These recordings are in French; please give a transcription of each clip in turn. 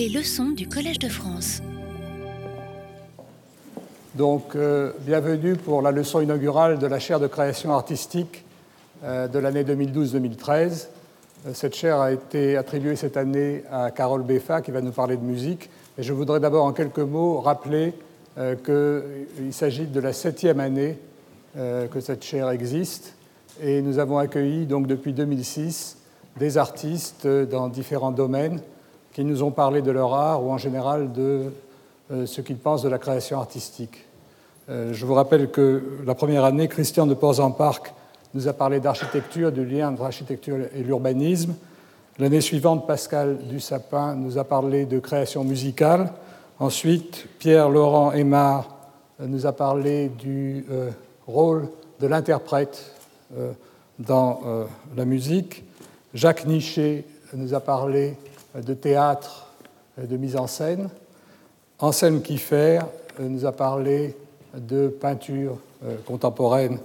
Les leçons du Collège de France. Donc, euh, bienvenue pour la leçon inaugurale de la chaire de création artistique euh, de l'année 2012-2013. Euh, cette chaire a été attribuée cette année à Carole Beffa qui va nous parler de musique. Et je voudrais d'abord en quelques mots rappeler qu'il s'agit de la septième année que cette chaire existe. Et nous avons accueilli donc depuis 2006 des artistes dans différents domaines qui nous ont parlé de leur art ou en général de euh, ce qu'ils pensent de la création artistique. Euh, je vous rappelle que la première année, Christian de Ports-en-Parc nous a parlé d'architecture, du lien entre l'architecture et l'urbanisme. L'année suivante, Pascal Dussapin nous a parlé de création musicale. Ensuite, Pierre-Laurent Aymar nous a parlé du euh, rôle de l'interprète dans la musique. Jacques Nichet nous a parlé de théâtre, de mise en scène. Anselme Kiefer nous a parlé de peinture euh, contemporaine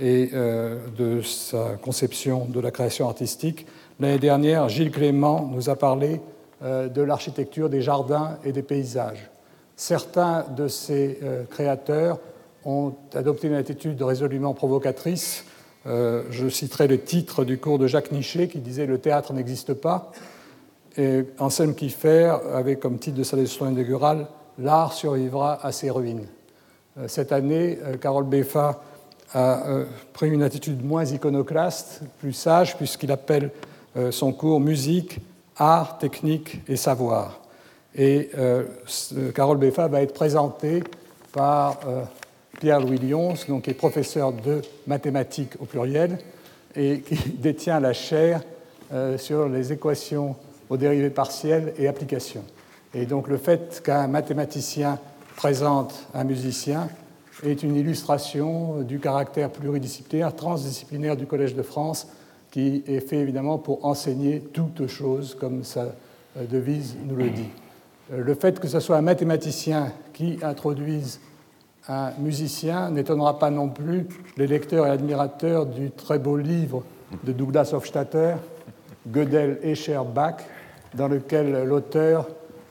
et euh, de sa conception de la création artistique. L'année dernière, Gilles Clément nous a parlé euh, de l'architecture des jardins et des paysages. Certains de ces créateurs ont adopté une attitude résolument provocatrice. Je citerai le titre du cours de Jacques Nichet qui disait Le théâtre n'existe pas. Et Anselme Kiefer avait comme titre de sa leçon inaugurale L'art survivra à ses ruines. Euh, cette année, euh, Carole Beffa a euh, pris une attitude moins iconoclaste, plus sage, puisqu'il appelle son cours Musique, art, technique et savoir. Et Carole Beffa va être présentée par Pierre-Louis Lyons, donc, qui est professeur de mathématiques au pluriel et qui détient la chaire sur les équations aux dérivés partiels et applications. Et donc le fait qu'un mathématicien présente un musicien est une illustration du caractère pluridisciplinaire, transdisciplinaire du Collège de France, qui est fait évidemment pour enseigner toutes choses, comme sa euh, devise nous le dit. Euh, le fait que ce soit un mathématicien qui introduise un musicien n'étonnera pas non plus les lecteurs et admirateurs du très beau livre de Douglas Hofstadter, Gödel et Scherbach, dans lequel l'auteur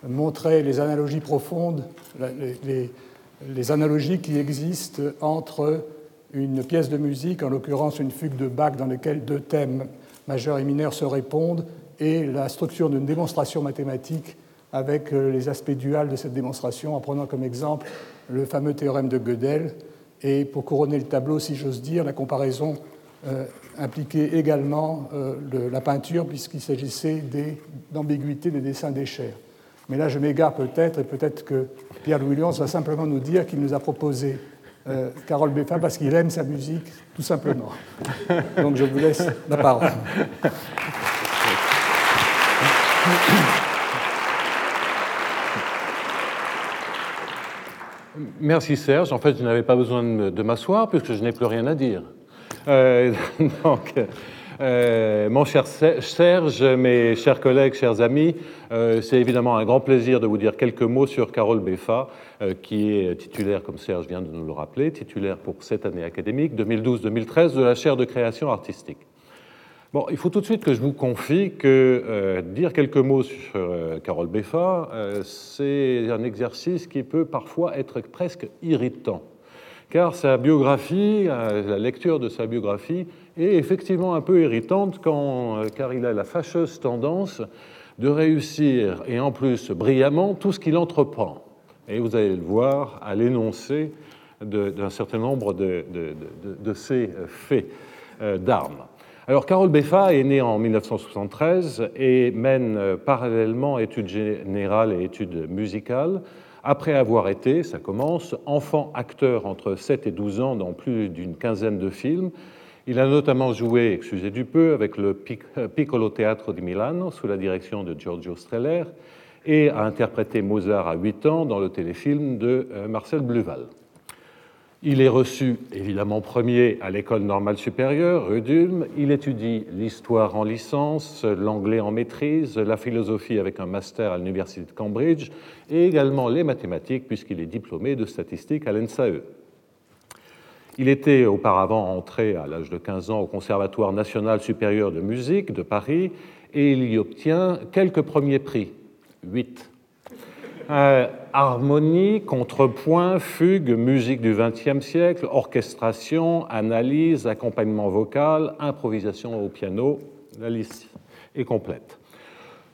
montrait les analogies profondes, les, analogies qui existent entre une pièce de musique, en l'occurrence une fugue de Bach dans laquelle deux thèmes majeurs et mineurs se répondent, et la structure d'une démonstration mathématique avec euh, les aspects duals de cette démonstration, en prenant comme exemple le fameux théorème de Gödel, et pour couronner le tableau, si j'ose dire, la comparaison euh, impliquait également euh, la peinture, puisqu'il s'agissait d'ambiguïté des dessins d'échelle. Mais là, je m'égare peut-être, et peut-être que Pierre-Louis va simplement nous dire qu'il nous a proposé euh, Carole Beffin parce qu'il aime sa musique, tout simplement. Donc je vous laisse la parole. Merci Serge. En fait, je n'avais pas besoin de m'asseoir puisque je n'ai plus rien à dire. Euh, donc, euh, mon cher Serge, mes chers collègues, chers amis, euh, c'est évidemment un grand plaisir de vous dire quelques mots sur Carole Beffa, qui est titulaire, comme Serge vient de nous le rappeler, titulaire pour cette année académique 2012-2013 de la chaire de création artistique. Bon, il faut tout de suite que je vous confie que dire quelques mots sur Carole Beffa, c'est un exercice qui peut parfois être presque irritant car sa biographie, la lecture de sa biographie, est effectivement un peu irritante quand, euh, car il a la fâcheuse tendance de réussir, et en plus brillamment, tout ce qu'il entreprend. Et vous allez le voir à l'énoncé d'un certain nombre de, de, ces faits euh, d'armes. Alors, Carole Beffa est née en 1973 et mène euh, parallèlement études générales et études musicales. Après avoir été, ça commence, enfant acteur entre 7 et 12 ans dans plus d'une quinzaine de films, il a notamment joué, excusez du peu, avec le Piccolo Teatro di Milano sous la direction de Giorgio Streller et a interprété Mozart à 8 ans dans le téléfilm de euh, Marcel Bluval. Il est reçu évidemment premier à l'école normale supérieure, rue d'Ulm. Il étudie l'histoire en licence, l'anglais en maîtrise, la philosophie avec un master à l'université de Cambridge et également les mathématiques puisqu'il est diplômé de statistique à l'ENSAE. Il était auparavant entré à l'âge de 15 ans au Conservatoire national supérieur de musique de Paris et il y obtient quelques premiers prix, huit Euh, harmonie, contrepoint, fugue, musique du XXe siècle, orchestration, analyse, accompagnement vocal, improvisation au piano, la liste est complète.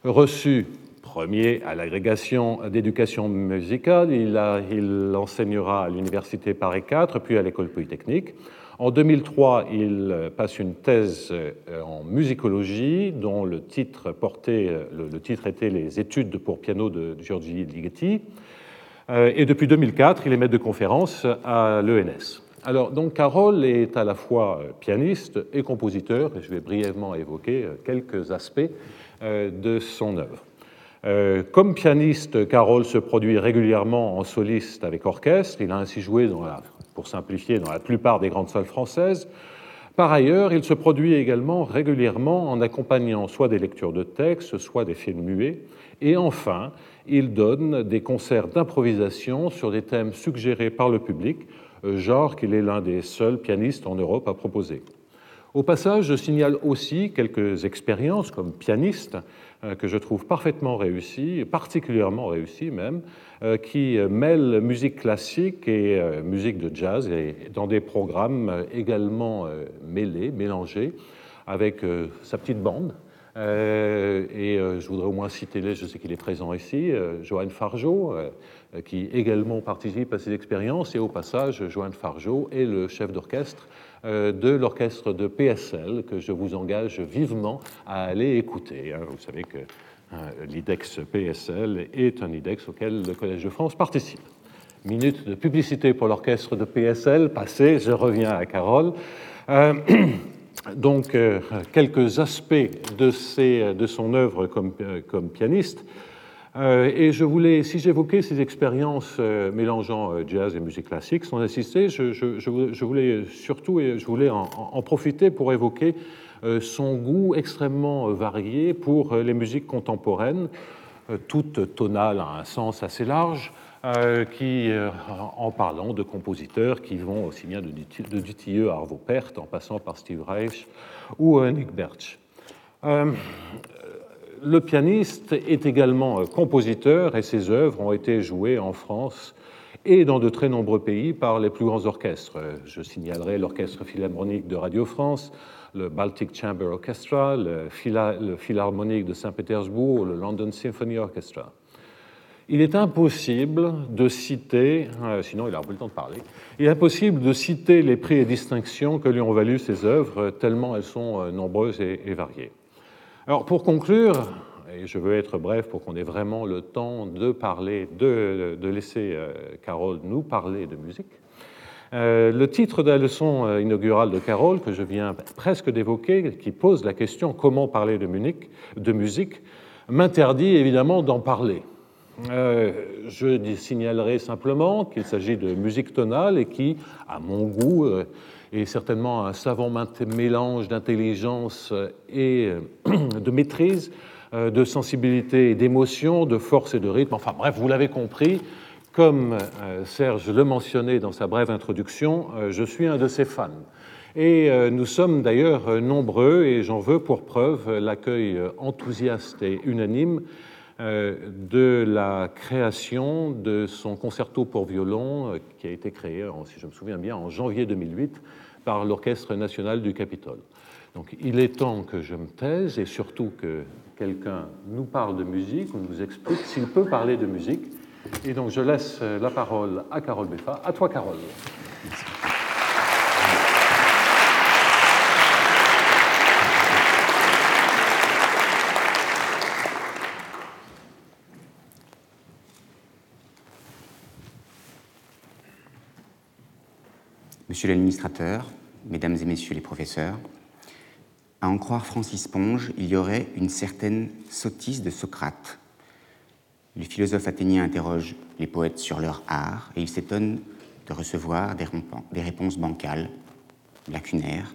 Reçu premier à l'agrégation d'éducation musicale, il, enseignera à l'université Paris 4, puis à l'école polytechnique. En 2003, il passe une thèse euh, en musicologie dont le titre, portait, le, titre était Les études pour piano de Giorgi Ligeti. Euh, et depuis 2004, il est maître de conférence à l'ENS. Alors, donc, Carole est à la fois euh, pianiste et compositeur, et je vais brièvement évoquer quelques aspects de son œuvre. Comme pianiste, Carole se produit régulièrement en soliste avec orchestre. Il a ainsi joué dans la pour simplifier, dans la plupart des grandes salles françaises. Par ailleurs, il se produit également régulièrement en accompagnant soit des lectures de textes, soit des films muets. Et enfin, il donne des concerts d'improvisation sur des thèmes suggérés par le public, genre qu'il est l'un des seuls pianistes en Europe à proposer. Au passage, je signale aussi quelques expériences comme pianiste que je trouve parfaitement réussies, particulièrement réussies même, euh, qui mêlent musique classique et euh, musique de jazz, dans des programmes également mêlés, mélangés, avec sa petite bande. et je voudrais au moins citer je sais qu'il est présent ici, Joanne Fargeau, qui également participe à ces expériences, et au passage, Joanne Fargeau est le chef d'orchestre de l'orchestre de PSL que je vous engage vivement à aller écouter. Hein. Vous savez que euh, l'IDEX PSL est un IDEX auquel le Collège de France participe. Minute de publicité pour l'orchestre de PSL, passé, je reviens à Carole. Euh, donc, euh, quelques aspects de, de, son œuvre comme, comme pianiste. Et je voulais, si j'évoquais ces expériences mélangeant jazz et musique classique sans insister, je, voulais surtout et je voulais en, profiter pour évoquer euh, son goût extrêmement euh, varié pour euh, les musiques contemporaines, toutes tonales à un sens assez large, qui, en parlant de compositeurs qui vont aussi bien de Dutilleux à Arvo Pärt, en passant par Steve Reich ou Nick Birch. Le pianiste est également compositeur et ses œuvres ont été jouées en France et dans de très nombreux pays par les plus grands orchestres. Je signalerai l'Orchestre philharmonique de Radio France, le Baltic Chamber Orchestra, le, Philharmonique de Saint-Pétersbourg, le London Symphony Orchestra. Il est impossible de citer, euh, sinon il a pas le temps de parler, il est impossible de citer les prix et distinctions que lui ont valu ces œuvres, tellement elles sont euh, nombreuses et, variées. Alors pour conclure, et je veux être bref pour qu'on ait vraiment le temps de parler, de, laisser euh, Carole nous parler de musique, euh, le titre de la leçon euh, inaugurale de Carole, que je viens presque d'évoquer, qui pose la question comment parler de, Munich, de musique, m'interdit évidemment d'en parler. Je signalerai simplement qu'il s'agit de musique tonale et qui, à mon goût, est certainement un savant mélange d'intelligence et de maîtrise, de sensibilité et d'émotion, de force et de rythme. Enfin bref, vous l'avez compris, comme euh, Serge le mentionnait dans sa brève introduction, euh, je suis un de ses fans. Et euh, nous sommes d'ailleurs nombreux, et j'en veux pour preuve l'accueil enthousiaste et unanime de la création de son concerto pour violon, qui a été créé, si je me souviens bien, en janvier 2008 par l'Orchestre national du Capitole. Donc il est temps que je me taise et surtout que quelqu'un nous parle de musique, ou nous explique s'il peut parler de musique. Et donc je laisse la parole à Carole Beffa. À toi, Carole. Monsieur l'administrateur, mesdames et messieurs les professeurs, à en croire Francis Ponge, il y aurait une certaine sottise de Socrate le philosophe athénien interroge les poètes sur leur art et il s'étonne de recevoir des réponses bancales, lacunaires.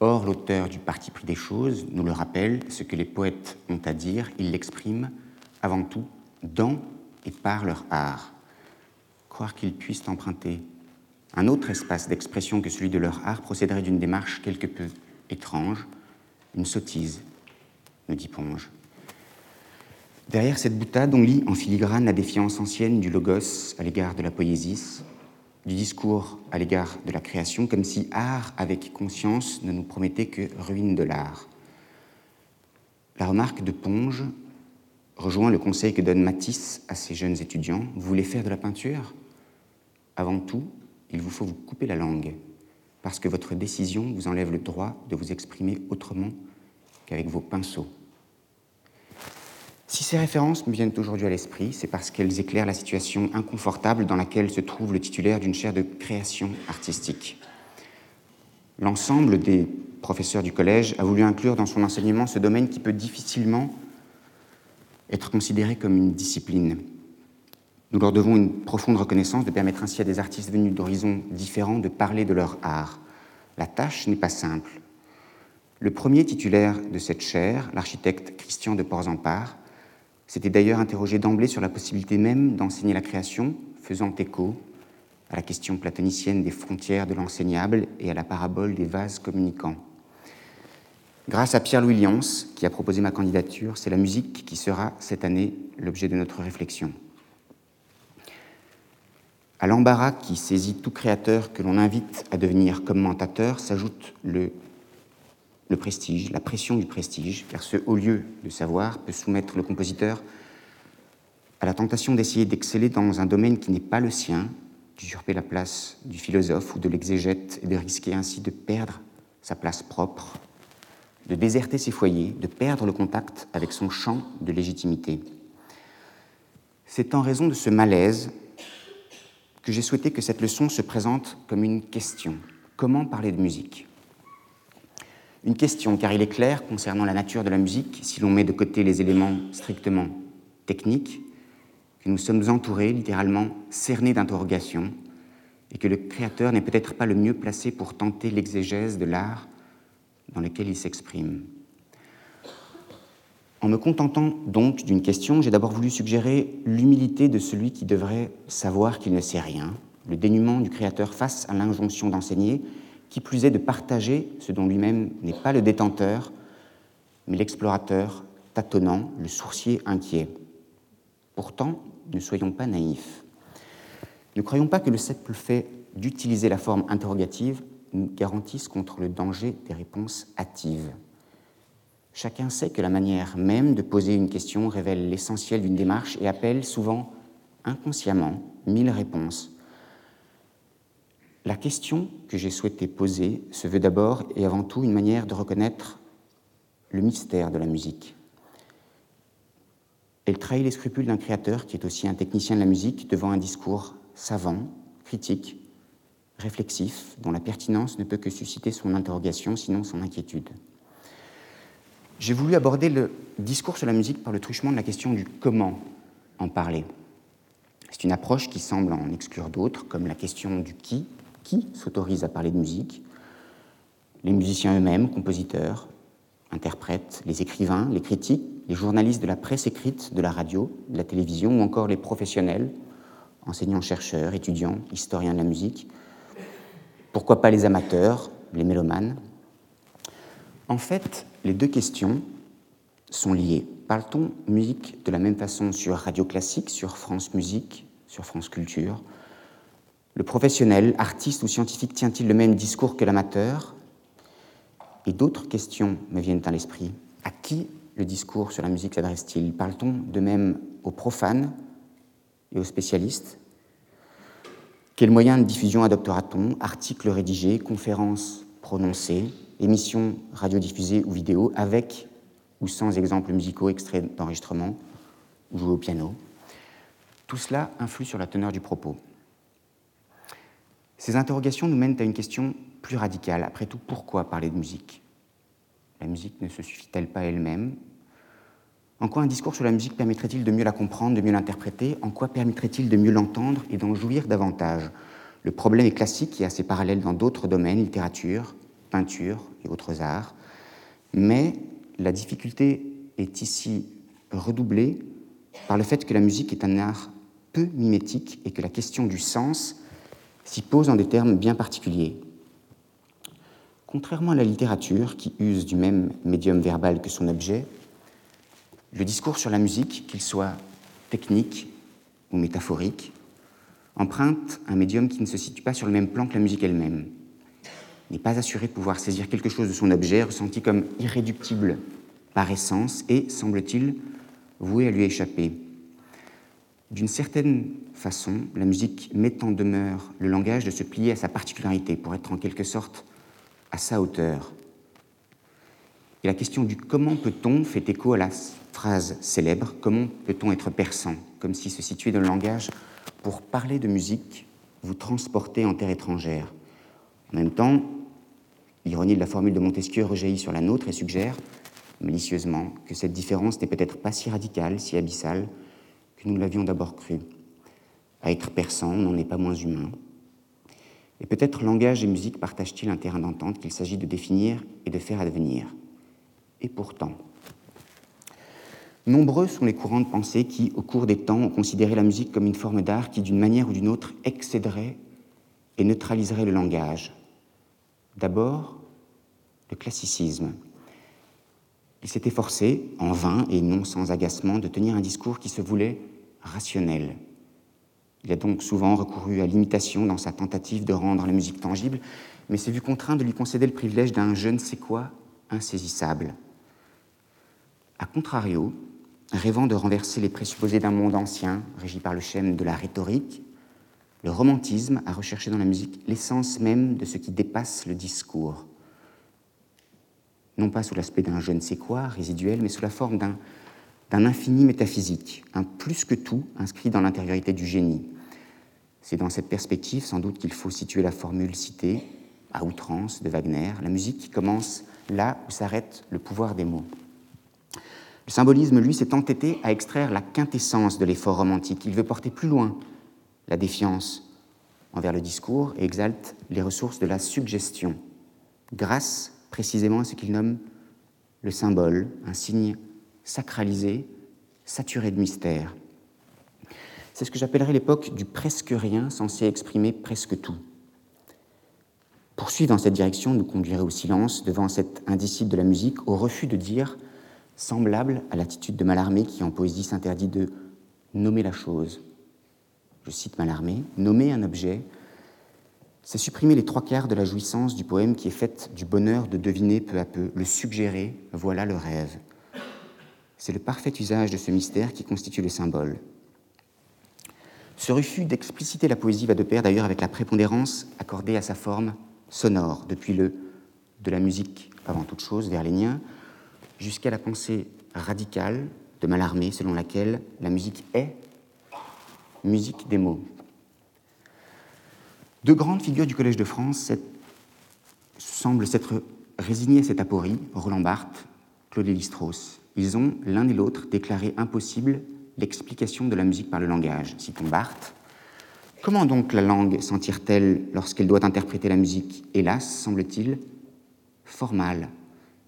Or, l'auteur du parti pris des choses nous le rappelle, ce que les poètes ont à dire, ils l'expriment avant tout dans et par leur art. Croire qu'ils puissent emprunter un autre espace d'expression que celui de leur art procéderait d'une démarche quelque peu étrange, une sottise, nous dit Ponge. Derrière cette boutade, on lit en filigrane la défiance ancienne du logos à l'égard de la poésie, du discours à l'égard de la création, comme si art avec conscience ne nous promettait que ruine de l'art. La remarque de Ponge rejoint le conseil que donne Matisse à ses jeunes étudiants. Vous voulez faire de la peinture? Avant tout, il vous faut vous couper la langue, parce que votre décision vous enlève le droit de vous exprimer autrement qu'avec vos pinceaux. Si ces références me viennent aujourd'hui à l'esprit, c'est parce qu'elles éclairent la situation inconfortable dans laquelle se trouve le titulaire d'une chaire de création artistique. L'ensemble des professeurs du collège a voulu inclure dans son enseignement ce domaine qui peut difficilement être considéré comme une discipline. Nous leur devons une profonde reconnaissance de permettre ainsi à des artistes venus d'horizons différents de parler de leur art. La tâche n'est pas simple. Le premier titulaire de cette chaire, l'architecte Christian de Porzampar, s'était d'ailleurs interrogé d'emblée sur la possibilité même d'enseigner la création, faisant écho à la question platonicienne des frontières de l'enseignable et à la parabole des vases communicants. Grâce à Pierre-Louis Lyons, qui a proposé ma candidature, c'est la musique qui sera cette année l'objet de notre réflexion. À l'embarras qui saisit tout créateur que l'on invite à devenir commentateur s'ajoute le, prestige, la pression du prestige, car ce haut lieu de savoir peut soumettre le compositeur à la tentation d'essayer d'exceller dans un domaine qui n'est pas le sien, d'usurper la place du philosophe ou de l'exégète et de risquer ainsi de perdre sa place propre de déserter ses foyers, de perdre le contact avec son champ de légitimité. C'est en raison de ce malaise que j'ai souhaité que cette leçon se présente comme une question. Comment parler de musique? Une question, car il est clair, concernant la nature de la musique, si l'on met de côté les éléments strictement techniques, que nous sommes entourés, littéralement cernés d'interrogations, et que le créateur n'est peut-être pas le mieux placé pour tenter l'exégèse de l'art dans lequel il s'exprime. En me contentant donc d'une question, j'ai d'abord voulu suggérer l'humilité de celui qui devrait savoir qu'il ne sait rien, le dénuement du Créateur face à l'injonction d'enseigner, qui plus est de partager ce dont lui-même n'est pas le détenteur, mais l'explorateur tâtonnant, le sourcier inquiet. Pourtant, ne soyons pas naïfs. Ne croyons pas que le simple fait d'utiliser la forme interrogative nous garantissent contre le danger des réponses hâtives. Chacun sait que la manière même de poser une question révèle l'essentiel d'une démarche et appelle souvent inconsciemment mille réponses. La question que j'ai souhaité poser se veut d'abord et avant tout une manière de reconnaître le mystère de la musique. Elle trahit les scrupules d'un créateur qui est aussi un technicien de la musique devant un discours savant, critique, réflexif, dont la pertinence ne peut que susciter son interrogation, sinon son inquiétude. J'ai voulu aborder le discours sur la musique par le truchement de la question du comment en parler. C'est une approche qui semble en exclure d'autres, comme la question du qui, qui s'autorise à parler de musique, les musiciens eux-mêmes, compositeurs, interprètes, les écrivains, les critiques, les journalistes de la presse écrite, de la radio, de la télévision, ou encore les professionnels, enseignants-chercheurs, étudiants, historiens de la musique, pourquoi pas les amateurs, les mélomanes? En fait, les deux questions sont liées. Parle-t-on musique de la même façon sur Radio Classique, sur France Musique, sur France Culture? Le professionnel, artiste ou scientifique tient-il le même discours que l'amateur? Et d'autres questions me viennent à l'esprit. À qui le discours sur la musique s'adresse-t-il? Parle-t-on de même aux profanes et aux spécialistes? Quels moyens de diffusion adoptera-t-on? Articles rédigés, conférences prononcées, émissions radiodiffusées ou vidéo avec ou sans exemples musicaux extraits d'enregistrement ou joués au piano. Tout cela influe sur la teneur du propos. Ces interrogations nous mènent à une question plus radicale. Après tout, pourquoi parler de musique? La musique ne se suffit-elle pas elle-même? En quoi un discours sur la musique permettrait-il de mieux la comprendre, de mieux l'interpréter? En quoi permettrait-il de mieux l'entendre et d'en jouir davantage? Le problème est classique et assez parallèle dans d'autres domaines, littérature, peinture et autres arts. Mais la difficulté est ici redoublée par le fait que la musique est un art peu mimétique et que la question du sens s'y pose en des termes bien particuliers. Contrairement à la littérature, qui use du même médium verbal que son objet, Le discours sur la musique, qu'il soit technique ou métaphorique, emprunte un médium qui ne se situe pas sur le même plan que la musique elle-même, n'est pas assuré de pouvoir saisir quelque chose de son objet, ressenti comme irréductible par essence et, semble-t-il, voué à lui échapper. D'une certaine façon, la musique met en demeure le langage de se plier à sa particularité pour être en quelque sorte à sa hauteur. Et la question du comment peut-on fait écho à la phrase célèbre Comment peut-on être perçant Comme si se situer dans le langage pour parler de musique, vous transporter en terre étrangère. En même temps, l'ironie de la formule de Montesquieu rejaillit sur la nôtre et suggère, malicieusement, que cette différence n'est peut-être pas si radicale, si abyssale, que nous l'avions d'abord cru. À être perçant, on n'en est pas moins humain. Et peut-être langage et musique partagent-ils un terrain d'entente qu'il s'agit de définir et de faire advenir. Et pourtant, nombreux sont les courants de pensée qui, au cours des temps, ont considéré la musique comme une forme d'art qui, d'une manière ou d'une autre, excéderait et neutraliserait le langage. D'abord, le classicisme. Il s'était forcé, en vain et non sans agacement, de tenir un discours qui se voulait rationnel. Il a donc souvent recouru à l'imitation dans sa tentative de rendre la musique tangible, mais s'est vu contraint de lui concéder le privilège d'un je ne sais quoi insaisissable. A contrario, rêvant de renverser les présupposés d'un monde ancien, régi par le schème de la rhétorique, le romantisme a recherché dans la musique l'essence même de ce qui dépasse le discours. Non pas sous l'aspect d'un je ne sais quoi résiduel, mais sous la forme d'un, infini métaphysique, un plus que tout inscrit dans l'intériorité du génie. C'est dans cette perspective sans doute qu'il faut situer la formule citée, à outrance, de Wagner, la musique qui commence là où s'arrête le pouvoir des mots. Le symbolisme, lui, s'est entêté à extraire la quintessence de l'effort romantique. Il veut porter plus loin la défiance envers le discours exalte les ressources de la suggestion, grâce précisément à ce qu'il nomme le symbole, un signe sacralisé, saturé de mystère. C'est ce que j'appellerais l'époque du presque rien censé exprimer presque tout. Poursuivre dans cette direction nous conduirait au silence devant cet indicible de la musique, au refus de dire, semblable à l'attitude de Mallarmé qui en poésie s'interdit de nommer la chose, je cite Mallarmé, nommer un objet, c'est supprimer les trois quarts de la jouissance du poème qui est faite du bonheur de deviner peu à peu, le suggérer, voilà le rêve. C'est le parfait usage de ce mystère qui constitue le symbole. Ce refus d'expliciter la poésie va de pair d'ailleurs avec la prépondérance accordée à sa forme sonore, depuis le de la musique avant toute chose vers liens, jusqu'à la pensée radicale de Mallarmé selon laquelle la musique est musique des mots. Deux grandes figures du Collège de France semblent s'être résignées à cette aporie, Roland Barthes, Claude Lévi-Strauss. Ils ont, l'un et l'autre, déclaré impossible l'explication de la musique par le langage. Citons Barthes. Comment donc la langue s'en tire-t-elle lorsqu'elle doit interpréter la musique Hélas, semble-t-il, formale?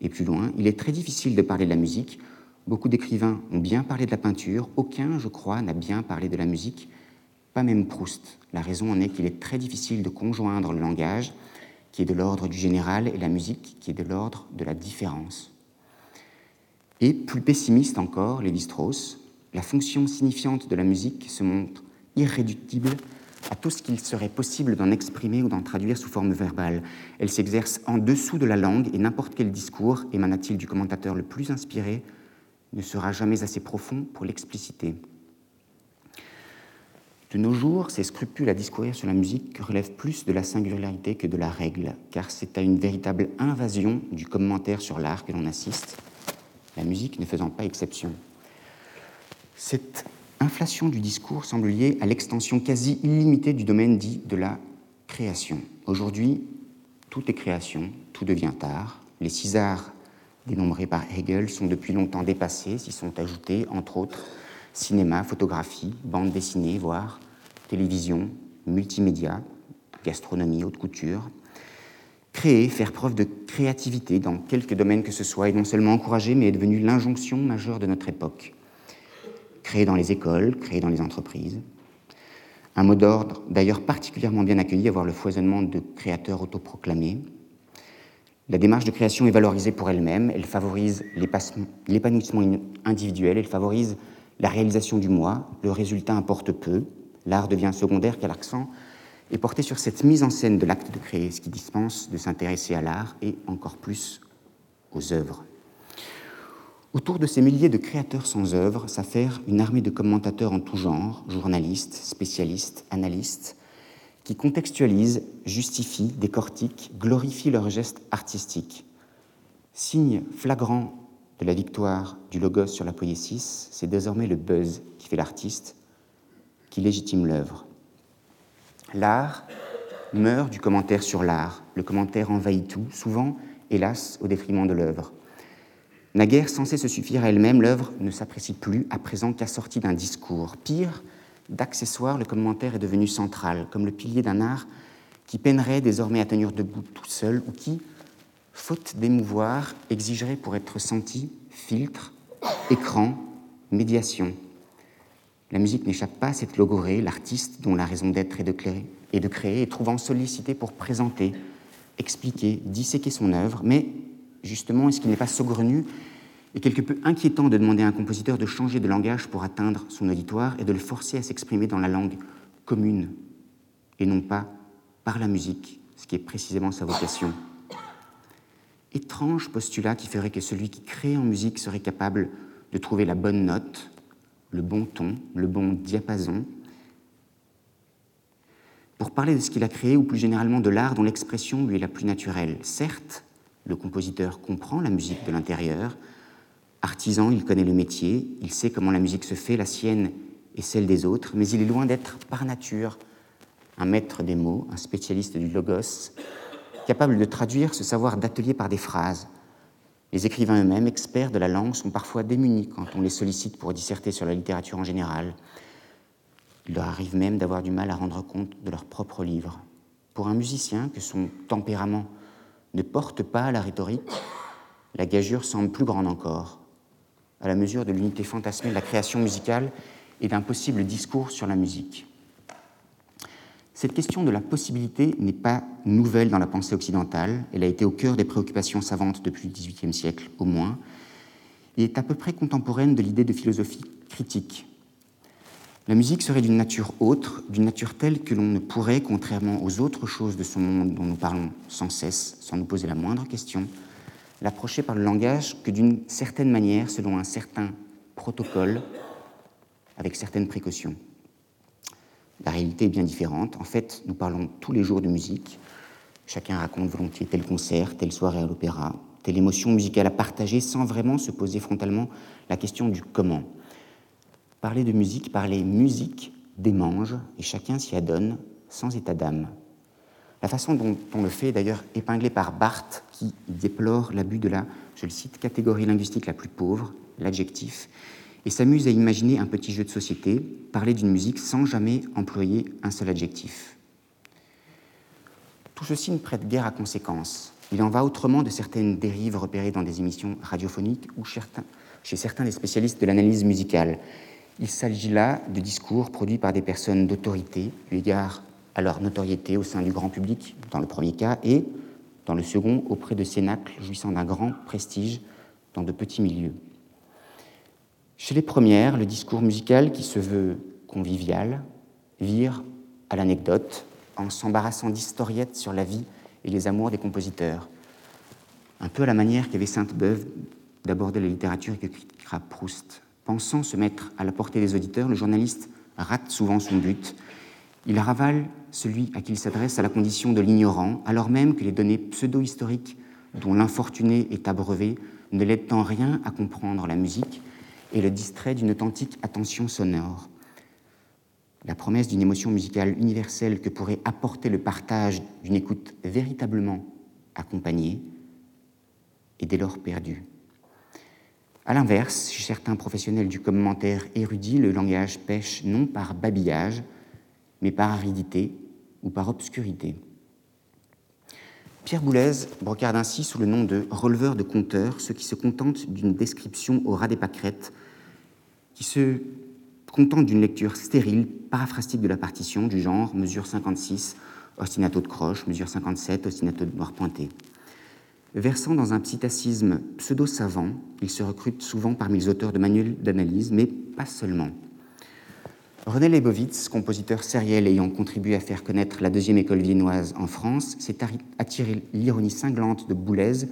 Et plus loin, il est très difficile de parler de la musique Beaucoup d'écrivains ont bien parlé de la peinture, aucun, je crois, n'a bien parlé de la musique, pas même Proust. La raison en est qu'il est très difficile de conjoindre le langage, qui est de l'ordre du général, et la musique, qui est de l'ordre de la différence. Et plus pessimiste encore, Lévi-Strauss, la fonction signifiante de la musique se montre irréductible à tout ce qu'il serait possible d'en exprimer ou d'en traduire sous forme verbale. Elle s'exerce en dessous de la langue et n'importe quel discours, émana-t-il du commentateur le plus inspiré, ne sera jamais assez profond pour l'expliciter. De nos jours, ces scrupules à discourir sur la musique relèvent plus de la singularité que de la règle, car c'est à une véritable invasion du commentaire sur l'art que l'on assiste, la musique ne faisant pas exception. Cette inflation du discours semble liée à l'extension quasi illimitée du domaine dit de la création. Aujourd'hui, tout est création, tout devient art. Les six arts dénombrés par Hegel, sont depuis longtemps dépassés, s'y sont ajoutés, entre autres, cinéma, photographie, bande dessinée, voire télévision, multimédia, gastronomie, haute couture. Créer, faire preuve de créativité dans quelque domaine que ce soit est non seulement encouragé, mais est devenu l'injonction majeure de notre époque. Créer dans les écoles, créer dans les entreprises. Un mot d'ordre d'ailleurs particulièrement bien accueilli à voir le foisonnement de créateurs autoproclamés, La démarche de création est valorisée pour elle-même, elle favorise l'épanouissement individuel, elle favorise la réalisation du moi, le résultat importe peu, l'art devient secondaire car l'accent est porté sur cette mise en scène de l'acte de créer, ce qui dispense de s'intéresser à l'art et encore plus aux œuvres. Autour de ces milliers de créateurs sans œuvre s'affaire une armée de commentateurs en tout genre, journalistes, spécialistes, analystes, qui contextualisent, justifient, décortiquent, glorifient leurs gestes artistiques. Signe flagrant de la victoire du logos sur la poésis, c'est désormais le buzz qui fait l'artiste, qui légitime l'œuvre. L'art meurt du commentaire sur l'art, le commentaire envahit tout, souvent, hélas, au détriment de l'œuvre. Naguère censée se suffire à elle-même, l'œuvre ne s'apprécie plus à présent qu'assortie d'un discours. Pire, d'accessoire, le commentaire est devenu central, comme le pilier d'un art qui peinerait désormais à tenir debout tout seul ou qui, faute d'émouvoir, exigerait pour être senti filtre, écran, médiation. La musique n'échappe pas à cette logorée, l'artiste dont la raison d'être est de créer, et et trouvant sollicité pour présenter, expliquer, disséquer son œuvre, mais justement, est-ce qu'il n'est pas saugrenu et quelque peu inquiétant de demander à un compositeur de changer de langage pour atteindre son auditoire et de le forcer à s'exprimer dans la langue commune et non pas par la musique, ce qui est précisément sa vocation Étrange postulat qui ferait que celui qui crée en musique serait capable de trouver la bonne note, le bon ton, le bon diapason, pour parler de ce qu'il a créé ou plus généralement de l'art dont l'expression lui est la plus naturelle. Certes, le compositeur comprend la musique de l'intérieur. Artisan, il connaît le métier, il sait comment la musique se fait, la sienne et celle des autres, mais il est loin d'être par nature un maître des mots, un spécialiste du logos, capable de traduire ce savoir d'atelier par des phrases. Les écrivains eux-mêmes, experts de la langue, sont parfois démunis quand on les sollicite pour disserter sur la littérature en général. Il leur arrive même d'avoir du mal à rendre compte de leurs propres livres. Pour un musicien que son tempérament ne porte pas la rhétorique, la gageure semble plus grande encore, à la mesure de l'unité fantasmée de la création musicale et d'un possible discours sur la musique. Cette question de la possibilité n'est pas nouvelle dans la pensée occidentale, elle a été au cœur des préoccupations savantes depuis le XVIIIe siècle au moins, et est à peu près contemporaine de l'idée de philosophie critique. La musique serait d'une nature autre, d'une nature telle que l'on ne pourrait, contrairement aux autres choses de ce monde dont nous parlons sans cesse, sans nous poser la moindre question, l'approcher par le langage que d'une certaine manière, selon un certain protocole, avec certaines précautions. La réalité est bien différente. En fait, nous parlons tous les jours de musique. Chacun raconte volontiers tel concert, telle soirée à l'opéra, telle émotion musicale à partager sans vraiment se poser frontalement la question du comment. Parler de musique, parler musique démange, et chacun s'y adonne sans état d'âme. La façon dont on le fait est d'ailleurs épinglée par Barthes, qui déplore l'abus de la, je le cite, catégorie linguistique la plus pauvre, l'adjectif, et s'amuse à imaginer un petit jeu de société, parler d'une musique sans jamais employer un seul adjectif. Tout ceci ne prête guère à conséquence. Il en va autrement de certaines dérives repérées dans des émissions radiophoniques ou chez certains des spécialistes de l'analyse musicale, il s'agit là de discours produits par des personnes d'autorité, eu à leur notoriété au sein du grand public, dans le premier cas, et, dans le second, auprès de cénacles jouissant d'un grand prestige dans de petits milieux. Chez les premières, le discours musical, qui se veut convivial, vire à l'anecdote en s'embarrassant d'historiettes sur la vie et les amours des compositeurs, un peu à la manière qu'avait Sainte-Beuve d'aborder la littérature et que critiquera Proust Pensant se mettre à la portée des auditeurs, le journaliste rate souvent son but. Il ravale celui à qui il s'adresse à la condition de l'ignorant, alors même que les données pseudo-historiques dont l'infortuné est abreuvé ne l'aident en rien à comprendre la musique et le distrait d'une authentique attention sonore. La promesse d'une émotion musicale universelle que pourrait apporter le partage d'une écoute véritablement accompagnée est dès lors perdue. A l'inverse, chez certains professionnels du commentaire érudit, le langage pêche non par babillage, mais par aridité ou par obscurité. Pierre Boulez brocarde ainsi sous le nom de releveur de compteurs ceux qui se contentent d'une description au ras des pâquerettes, qui se contentent d'une lecture stérile, paraphrastique de la partition, du genre mesure 56, ostinato de croche, mesure 57, ostinato de noir pointé. Versant dans un psittacisme pseudo-savant, il se recrute souvent parmi les auteurs de manuels d'analyse, mais pas seulement. René Leibovitz, compositeur sériel ayant contribué à faire connaître la deuxième école viennoise en France, s'est attiré l'ironie cinglante de Boulez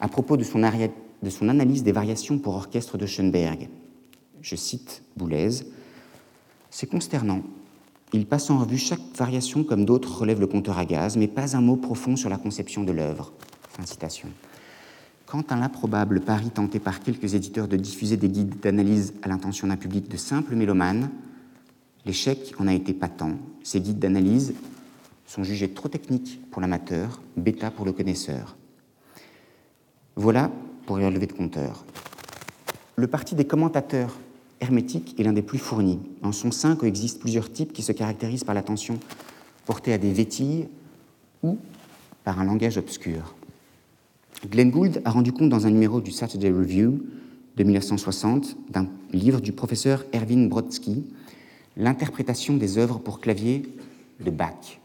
à propos de son, analyse des variations pour orchestre de Schoenberg. Je cite Boulez C'est consternant. Il passe en revue chaque variation comme d'autres relèvent le compteur à gaz, mais pas un mot profond sur la conception de l'œuvre. Quant à l'improbable pari tenté par quelques éditeurs de diffuser des guides d'analyse à l'intention d'un public de simples mélomanes, l'échec en a été patent. Ces guides d'analyse sont jugés trop techniques pour l'amateur, bêta pour le connaisseur. Voilà pour y relever de compteur. Le parti des commentateurs hermétiques est l'un des plus fournis. En son sein coexistent plusieurs types qui se caractérisent par l'attention portée à des vétilles ou par un langage obscur. Glenn Gould a rendu compte dans un numéro du Saturday Review de 1960 d'un livre du professeur Erwin Brodsky, L'interprétation des œuvres pour clavier de Bach.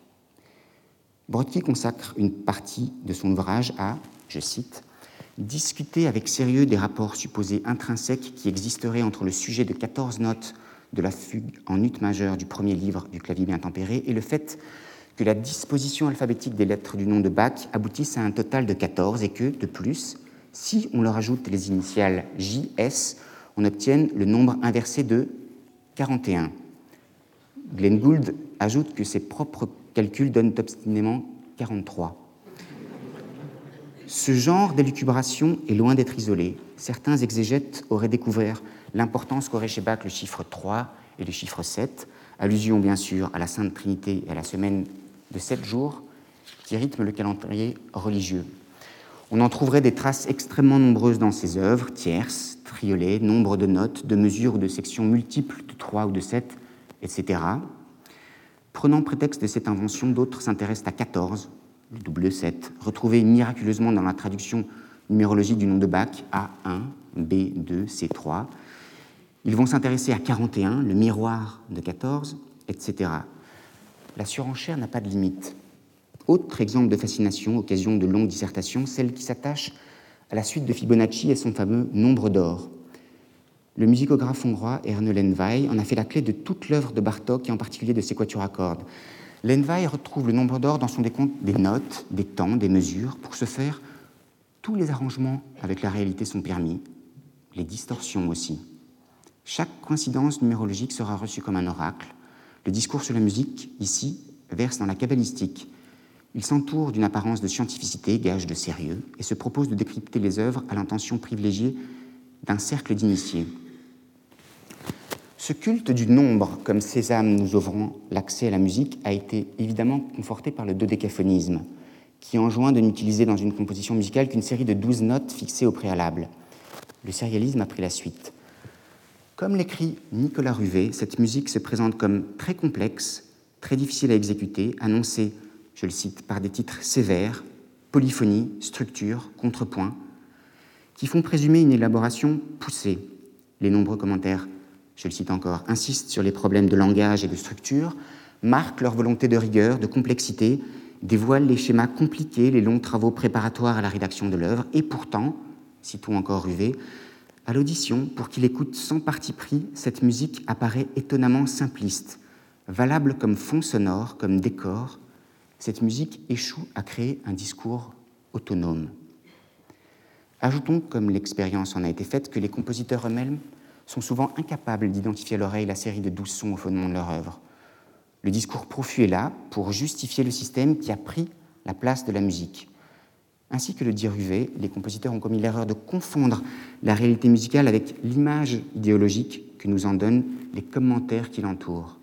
Brodsky consacre une partie de son ouvrage à, je cite, discuter avec sérieux des rapports supposés intrinsèques qui existeraient entre le sujet de 14 notes de la fugue en ut majeur du premier livre du clavier bien tempéré et le fait que la disposition alphabétique des lettres du nom de Bach aboutisse à un total de 14 et que, de plus, si on leur ajoute les initiales JS, on obtienne le nombre inversé de 41. Glenn Gould ajoute que ses propres calculs donnent obstinément 43. Ce genre d'élucubration est loin d'être isolé. Certains exégètes auraient découvert l'importance qu'aurait chez Bach le chiffre 3 et le chiffre 7, allusion bien sûr à la Sainte Trinité et à la semaine de sept jours qui rythme le calendrier religieux. On en trouverait des traces extrêmement nombreuses dans ses œuvres, tierces, triolets, nombre de notes, de mesures ou de sections multiples de 3 ou de 7, etc. Prenant prétexte de cette invention, d'autres s'intéressent à 14, le double 7, retrouvé miraculeusement dans la traduction numérologique du nom de Bach, A1, B2, C3. Ils vont s'intéresser à 41, le miroir de 14, etc la surenchère n'a pas de limite. Autre exemple de fascination, occasion de longues dissertations, celle qui s'attache à la suite de Fibonacci et son fameux nombre d'or. Le musicographe hongrois Erne Lenvay en a fait la clé de toute l'œuvre de Bartok et en particulier de ses quatuors à cordes. Lenvay retrouve le nombre d'or dans son décompte des notes, des temps, des mesures. Pour ce faire, tous les arrangements avec la réalité sont permis, les distorsions aussi. Chaque coïncidence numérologique sera reçue comme un oracle. Le discours sur la musique, ici, verse dans la cabalistique. Il s'entoure d'une apparence de scientificité, gage de sérieux, et se propose de décrypter les œuvres à l'intention privilégiée d'un cercle d'initiés. Ce culte du nombre, comme Sésame nous ouvrant l'accès à la musique, a été évidemment conforté par le dodécaphonisme, qui enjoint de n'utiliser dans une composition musicale qu'une série de douze notes fixées au préalable. Le sérialisme a pris la suite. Comme l'écrit Nicolas Ruvet, cette musique se présente comme très complexe, très difficile à exécuter, annoncée, je le cite, par des titres sévères, polyphonie, structure, contrepoint, qui font présumer une élaboration poussée. Les nombreux commentaires, je le cite encore, insistent sur les problèmes de langage et de structure, marquent leur volonté de rigueur, de complexité, dévoilent les schémas compliqués, les longs travaux préparatoires à la rédaction de l'œuvre, et pourtant, citons encore Ruvet, à l'audition, pour qu'il écoute sans parti pris, cette musique apparaît étonnamment simpliste. Valable comme fond sonore, comme décor, cette musique échoue à créer un discours autonome. Ajoutons, comme l'expérience en a été faite, que les compositeurs eux-mêmes sont souvent incapables d'identifier à l'oreille la série de douze sons au fondement de leur œuvre. Le discours profus est là pour justifier le système qui a pris la place de la musique. Ainsi que le dit Ruvet, les compositeurs ont commis l'erreur de confondre la réalité musicale avec l'image idéologique que nous en donnent les commentaires qui l'entourent.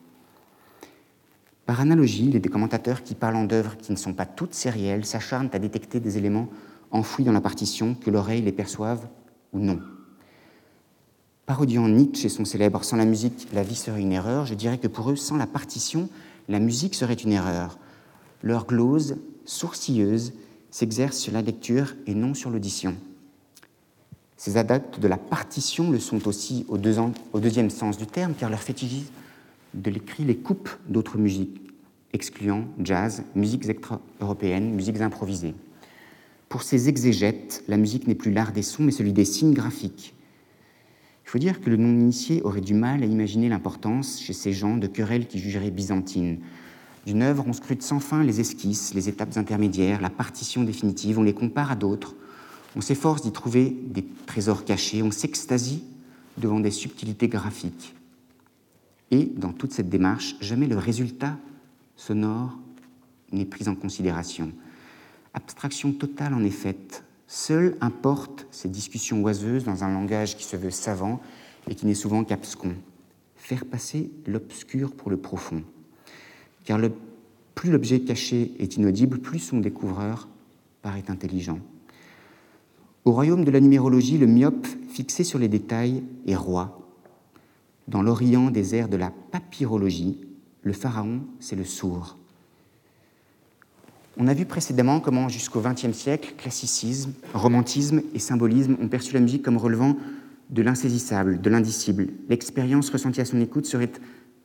Par analogie, les commentateurs qui parlent d'œuvres qui ne sont pas toutes sérielles s'acharnent à détecter des éléments enfouis dans la partition que l'oreille les perçoive ou non. Parodiant Nietzsche et son célèbre Sans la musique, la vie serait une erreur, je dirais que pour eux, sans la partition, la musique serait une erreur. Leur glose, sourcilleuse, s'exercent sur la lecture et non sur l'audition. Ces adeptes de la partition le sont aussi au, deuxième sens du terme, car leur fétichisme de l'écrit les coupe d'autres musiques, excluant jazz, musiques extra-européennes, musiques improvisées. Pour ces exégètes, la musique n'est plus l'art des sons, mais celui des signes graphiques. Faut dire que le non-initié aurait du mal à imaginer l'importance, chez ces gens, de querelles qui jugeraient byzantines. D'une œuvre, on scrute sans fin les esquisses, les étapes intermédiaires, la partition définitive, on les compare à d'autres, on s'efforce d'y trouver des trésors cachés, on s'extasie devant des subtilités graphiques. Et dans toute cette démarche, jamais le résultat sonore n'est pris en considération. Abstraction totale en effet. Seul importe ces discussions oiseuses dans un langage qui se veut savant et qui n'est souvent qu'abscon. Faire passer l'obscur pour le profond. Car plus l'objet caché est inaudible, plus son découvreur paraît intelligent. Au royaume de la numérologie, le myope, fixé sur les détails, est roi. Dans l'Orient des airs de la papyrologie, le pharaon, c'est le sourd. On a vu précédemment comment, jusqu'au XXe siècle, classicisme, romantisme et symbolisme ont perçu la musique comme relevant de l'insaisissable, de l'indicible. L'expérience ressentie à son écoute serait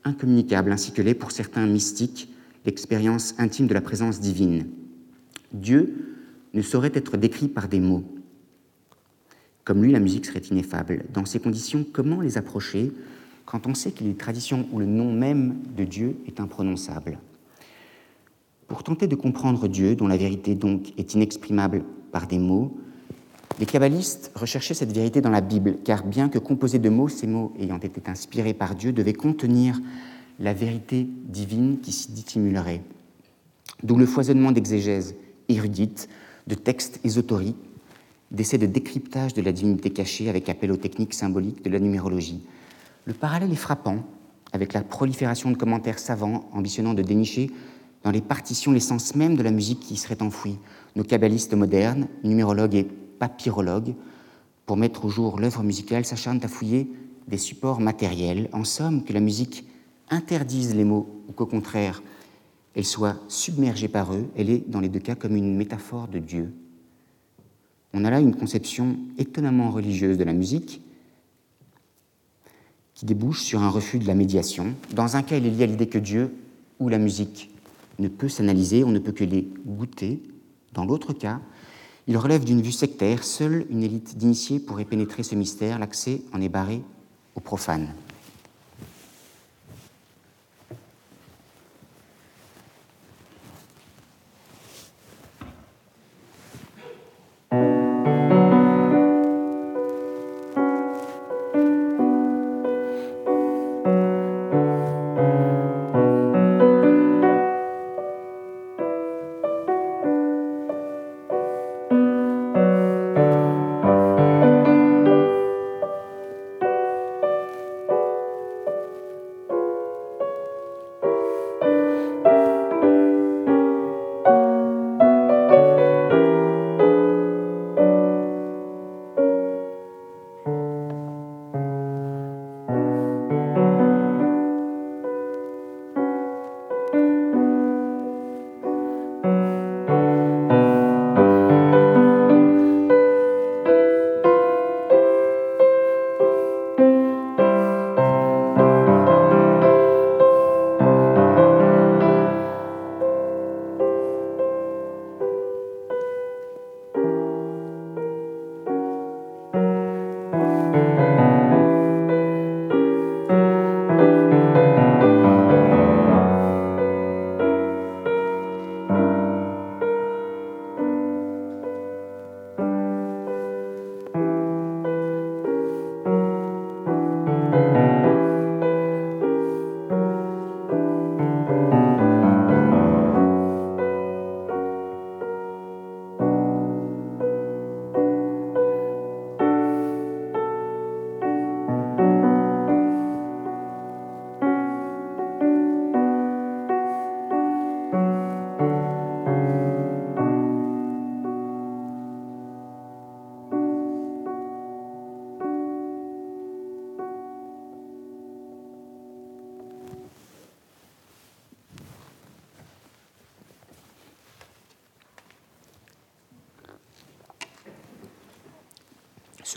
incommunicable, ainsi que l'est pour certains mystiques l'expérience intime de la présence divine. Dieu ne saurait être décrit par des mots. Comme lui, la musique serait ineffable. Dans ces conditions, comment les approcher quand on sait qu'il y a des traditions où le nom même de Dieu est imprononçable? Pour tenter de comprendre Dieu, dont la vérité donc est inexprimable par des mots, les kabbalistes recherchaient cette vérité dans la Bible, car bien que composés de mots, ces mots ayant été inspirés par Dieu devaient contenir la vérité divine qui s'y dissimulerait. D'où le foisonnement d'exégèses érudites, de textes ésotériques, d'essais de décryptage de la divinité cachée avec appel aux techniques symboliques de la numérologie. Le parallèle est frappant avec la prolifération de commentaires savants ambitionnant de dénicher dans les partitions l'essence même de la musique qui serait enfouie. Nos kabbalistes modernes, numérologues et papyrologues, pour mettre au jour l'œuvre musicale, s'acharnent à fouiller des supports matériels. En somme, que la musique interdise les mots ou qu'au contraire, elle soit submergée par eux, elle est dans les deux cas comme une métaphore de Dieu, on a là une conception étonnamment religieuse de la musique qui débouche sur un refus de la médiation. Dans un cas, il est lié à l'idée que Dieu ou la musique ne peut s'analyser, on ne peut que les goûter. Dans l'autre cas, il relève d'une vue sectaire, seule une élite d'initiés pourrait pénétrer ce mystère, l'accès en est barré aux profanes.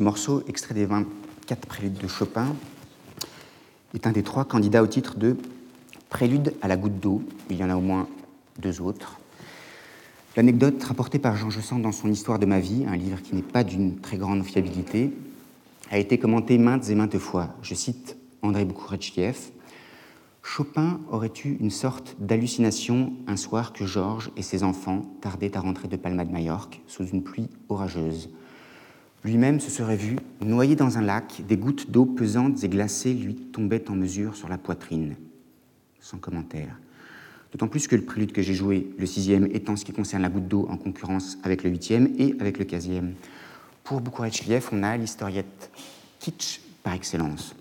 Ce morceau, extrait des 24 préludes de Chopin, est un des trois candidats au titre de Prélude à la goutte d'eau. Il y en a au moins deux autres. L'anecdote rapportée par Jean Jossand dans son Histoire de ma vie, un livre qui n'est pas d'une très grande fiabilité, a été commentée maintes et maintes fois. Je cite André Boukouretchkiev. Chopin aurait eu une sorte d'hallucination un soir que Georges et ses enfants tardaient à rentrer de Palma de Majorque sous une pluie orageuse. Lui-même se serait vu noyé dans un lac, des gouttes d'eau pesantes et glacées lui tombaient en mesure sur la poitrine. Sans commentaire. D'autant plus que le prélude que j'ai joué, le sixième, étant ce qui concerne la goutte d'eau en concurrence avec le huitième et avec le quinzième. Pour Boukouretchkiev, on a l'historiette kitsch par excellence.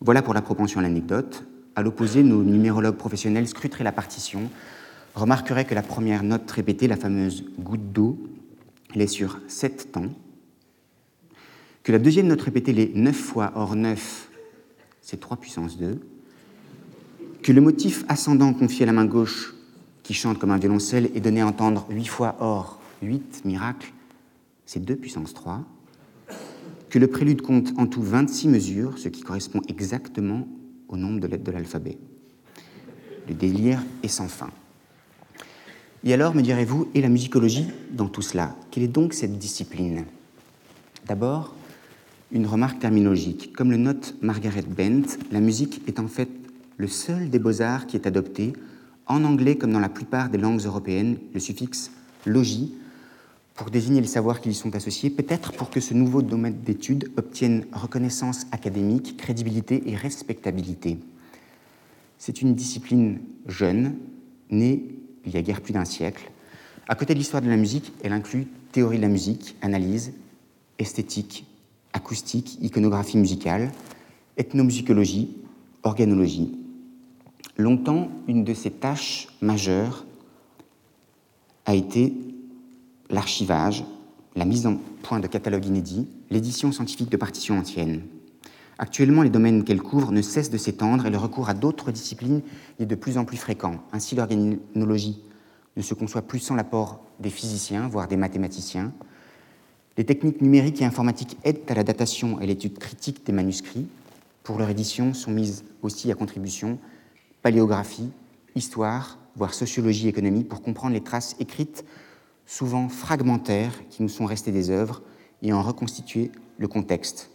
Voilà pour la propension à l'anecdote. À l'opposé, nos numérologues professionnels scruteraient la partition, remarqueraient que la première note répétée, la fameuse goutte d'eau, elle est sur 7 temps, que la deuxième note répétée les 9 fois, or 9, c'est 3 puissance 2, que le motif ascendant confié à la main gauche, qui chante comme un violoncelle, est donné à entendre 8 fois, or 8, miracle, c'est 2 puissance 3, que le prélude compte en tout 26 mesures, ce qui correspond exactement au nombre de lettres de l'alphabet. Le délire est sans fin. Et alors, me direz-vous, et la musicologie dans tout cela? Quelle est donc cette discipline? D'abord, une remarque terminologique. Comme le note Margaret Bent, la musique est en fait le seul des beaux-arts qui est adopté, en anglais comme dans la plupart des langues européennes, le suffixe logis pour désigner les savoirs qui y sont associés, peut-être pour que ce nouveau domaine d'études obtienne reconnaissance académique, crédibilité et respectabilité. C'est une discipline jeune, née il y a guère plus d'un siècle. À côté de l'histoire de la musique, elle inclut théorie de la musique, analyse, esthétique, acoustique, iconographie musicale, ethnomusicologie, organologie. Longtemps, une de ses tâches majeures a été l'archivage, la mise en point de catalogues inédits, l'édition scientifique de partitions anciennes. Actuellement, les domaines qu'elle couvre ne cessent de s'étendre et le recours à d'autres disciplines est de plus en plus fréquent. Ainsi, l'organologie ne se conçoit plus sans l'apport des physiciens, voire des mathématiciens. Les techniques numériques et informatiques aident à la datation et l'étude critique des manuscrits. Pour leur édition sont mises aussi à contribution paléographie, histoire, voire sociologie économie pour comprendre les traces écrites souvent fragmentaires qui nous sont restées des œuvres et en reconstituer le contexte.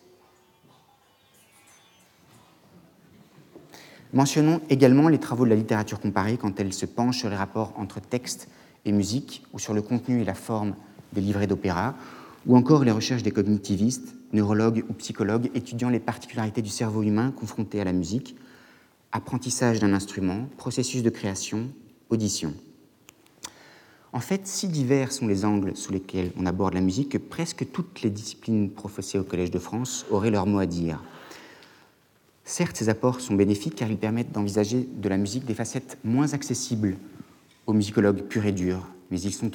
Mentionnons également les travaux de la littérature comparée quand elle se penche sur les rapports entre texte et musique, ou sur le contenu et la forme des livrets d'opéra, ou encore les recherches des cognitivistes, neurologues ou psychologues étudiant les particularités du cerveau humain confronté à la musique, apprentissage d'un instrument, processus de création, audition. En fait, si divers sont les angles sous lesquels on aborde la musique que presque toutes les disciplines professées au Collège de France auraient leur mot à dire. Certes, ces apports sont bénéfiques car ils permettent d'envisager de la musique des facettes moins accessibles aux musicologues purs et durs, mais ils, ont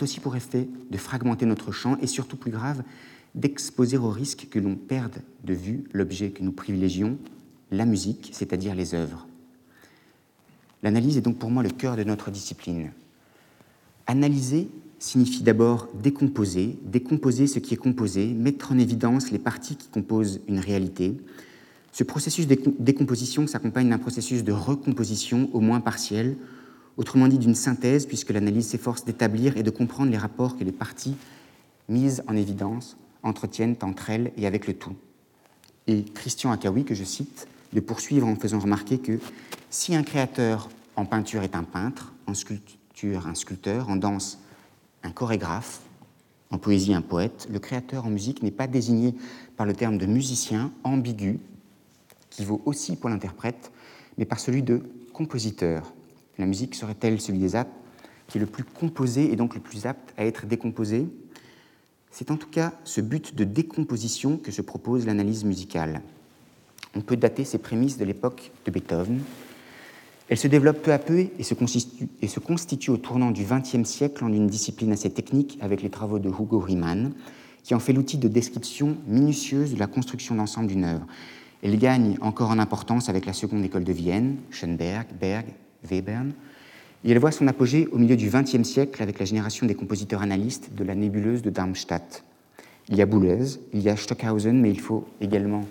aussi pour effet de fragmenter notre champ et surtout plus grave, d'exposer au risque que l'on perde de vue l'objet que nous privilégions, la musique, c'est-à-dire les œuvres. L'analyse est donc pour moi le cœur de notre discipline. Analyser signifie d'abord décomposer, décomposer ce qui est composé, mettre en évidence les parties qui composent une réalité. Ce processus de décomposition s'accompagne d'un processus de recomposition au moins partiel, autrement dit d'une synthèse, puisque l'analyse s'efforce d'établir et de comprendre les rapports que les parties mises en évidence entretiennent entre elles et avec le tout. Et Christian Akawi, que je cite, de poursuivre en faisant remarquer que si un créateur en peinture est un peintre, en sculpture un sculpteur, en danse un chorégraphe, en poésie un poète, le créateur en musique n'est pas désigné par le terme de musicien ambigu, qui vaut aussi pour l'interprète, mais par celui de compositeur. La musique serait-elle celui des aptes qui est le plus composé et donc le plus apte à être décomposé? C'est en tout cas ce but de décomposition que se propose l'analyse musicale. On peut dater ses prémices de l'époque de Beethoven, elle se développe peu à peu et se constitue, au tournant du XXe siècle en une discipline assez technique avec les travaux de Hugo Riemann, qui en fait l'outil de description minutieuse de la construction d'ensemble d'une œuvre. Elle gagne encore en importance avec la seconde école de Vienne, Schoenberg, Berg, Webern, et elle voit son apogée au milieu du XXe siècle avec la génération des compositeurs analystes de la nébuleuse de Darmstadt. Il y a Boulez, il y a Stockhausen, mais il faut également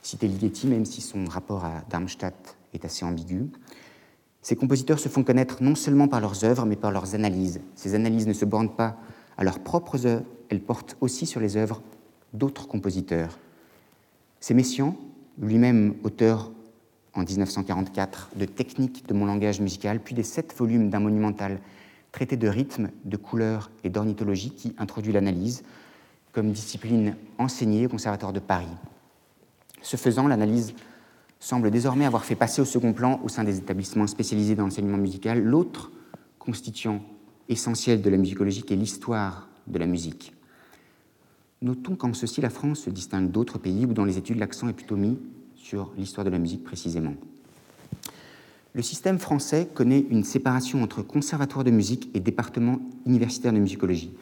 citer Ligeti, même si son rapport à Darmstadt est assez ambigu. Ces compositeurs se font connaître non seulement par leurs œuvres, mais par leurs analyses. Ces analyses ne se bornent pas à leurs propres œuvres, elles portent aussi sur les œuvres d'autres compositeurs. C'est Messiaen, lui-même auteur en 1944 de Techniques de mon langage musical, puis des sept volumes d'un monumental traité de rythme, de couleur et d'ornithologie qui introduit l'analyse comme discipline enseignée au Conservatoire de Paris. Ce faisant, l'analyse semble désormais avoir fait passer au second plan, au sein des établissements spécialisés dans l'enseignement musical, l'autre constituant essentiel de la musicologie qui est l'histoire de la musique. Notons qu'en ceci, la France se distingue d'autres pays où, dans les études, l'accent est plutôt mis sur l'histoire de la musique précisément. Le système français connaît une séparation entre conservatoire de musique et département universitaire de musicologie.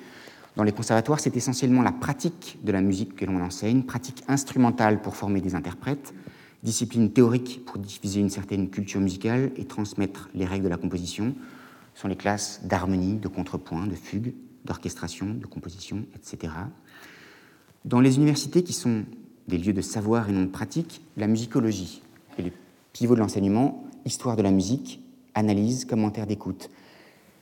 Dans les conservatoires, c'est essentiellement la pratique de la musique que l'on enseigne, pratique instrumentale pour former des interprètes, discipline théorique pour diffuser une certaine culture musicale et transmettre les règles de la composition. Sont les classes d'harmonie, de contrepoint, de fugue, d'orchestration, de composition, etc. Dans les universités qui sont des lieux de savoir et non de pratique, la musicologie est le pivot de l'enseignement histoire de la musique, analyse, commentaire d'écoute.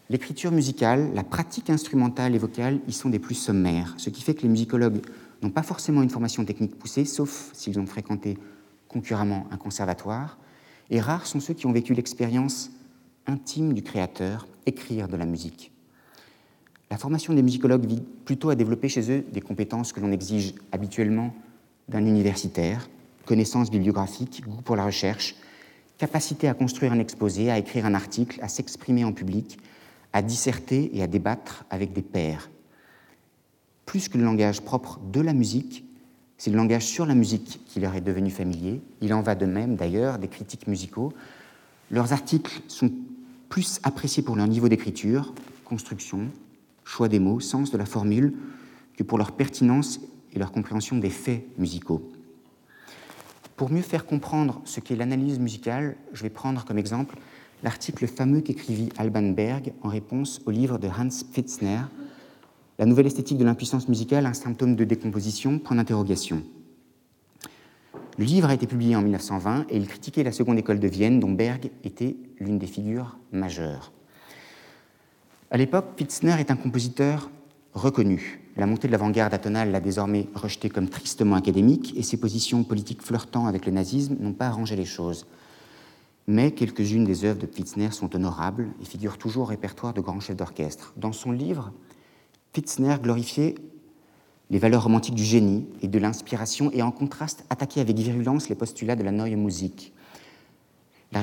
L'écriture musicale, la pratique instrumentale et vocale y sont des plus sommaires, ce qui fait que les musicologues n'ont pas forcément une formation technique poussée, sauf s'ils ont fréquenté concurremment un conservatoire, et rares sont ceux qui ont vécu l'expérience intime du créateur, écrire de la musique. La formation des musicologues vise plutôt à développer chez eux des compétences que l'on exige habituellement d'un universitaire, connaissances bibliographiques, goût pour la recherche, capacité à construire un exposé, à écrire un article, à s'exprimer en public, à disserter et à débattre avec des pairs. Plus que le langage propre de la musique, c'est le langage sur la musique qui leur est devenu familier. Il en va de même d'ailleurs des critiques musicaux. Leurs articles sont plus appréciés pour leur niveau d'écriture, construction, choix des mots, sens de la formule, que pour leur pertinence et leur compréhension des faits musicaux. Pour mieux faire comprendre ce qu'est l'analyse musicale, je vais prendre comme exemple l'article fameux qu'écrivit Alban Berg en réponse au livre de Hans Pfitzner, La nouvelle esthétique de l'impuissance musicale, un symptôme de décomposition, point d'interrogation. Le livre a été publié en 1920 et il critiquait la seconde école de Vienne dont Berg était l'une des figures majeures. À l'époque, Pfitzner est un compositeur reconnu. La montée de l'avant-garde atonale l'a désormais rejeté comme tristement académique et ses positions politiques flirtant avec le nazisme n'ont pas arrangé les choses. Mais quelques-unes des œuvres de Pfitzner sont honorables et figurent toujours au répertoire de grands chefs d'orchestre. Dans son livre, Pfitzner glorifiait les valeurs romantiques du génie et de l'inspiration et en contraste attaquait avec virulence les postulats de la Neue Musik. La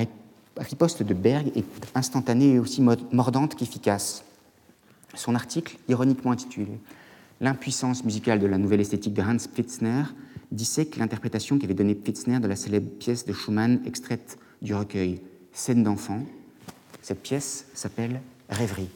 riposte de Berg est instantanée et aussi mordante qu'efficace. Son article, ironiquement intitulé L'impuissance musicale de la nouvelle esthétique de Hans Pfitzner dissèque l'interprétation qu'avait donnée Pfitzner de la célèbre pièce de Schumann extraite du recueil Scène d'enfant. Cette pièce s'appelle Rêverie.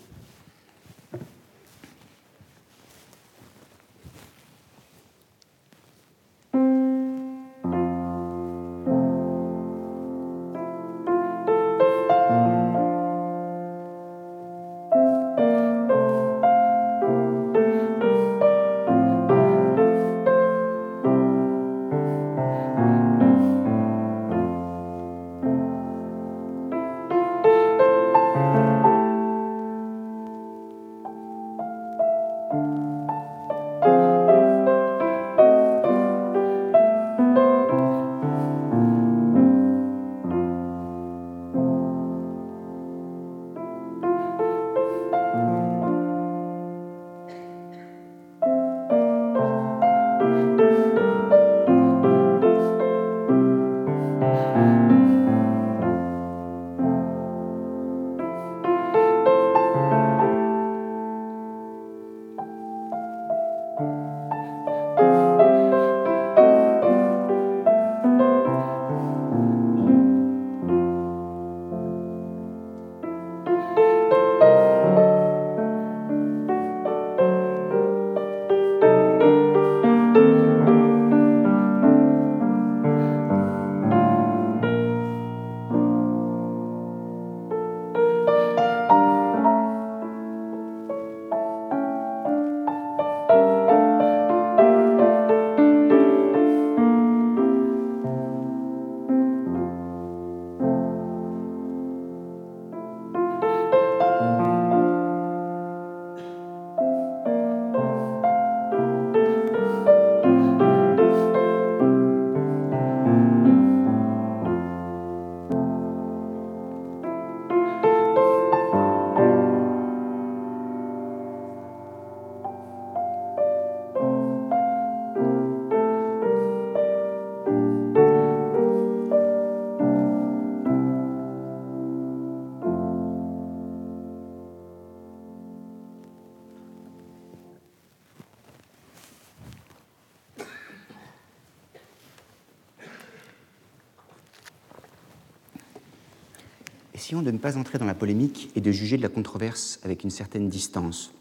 De ne pas entrer dans la polémique et de juger de la controverse avec une certaine distance.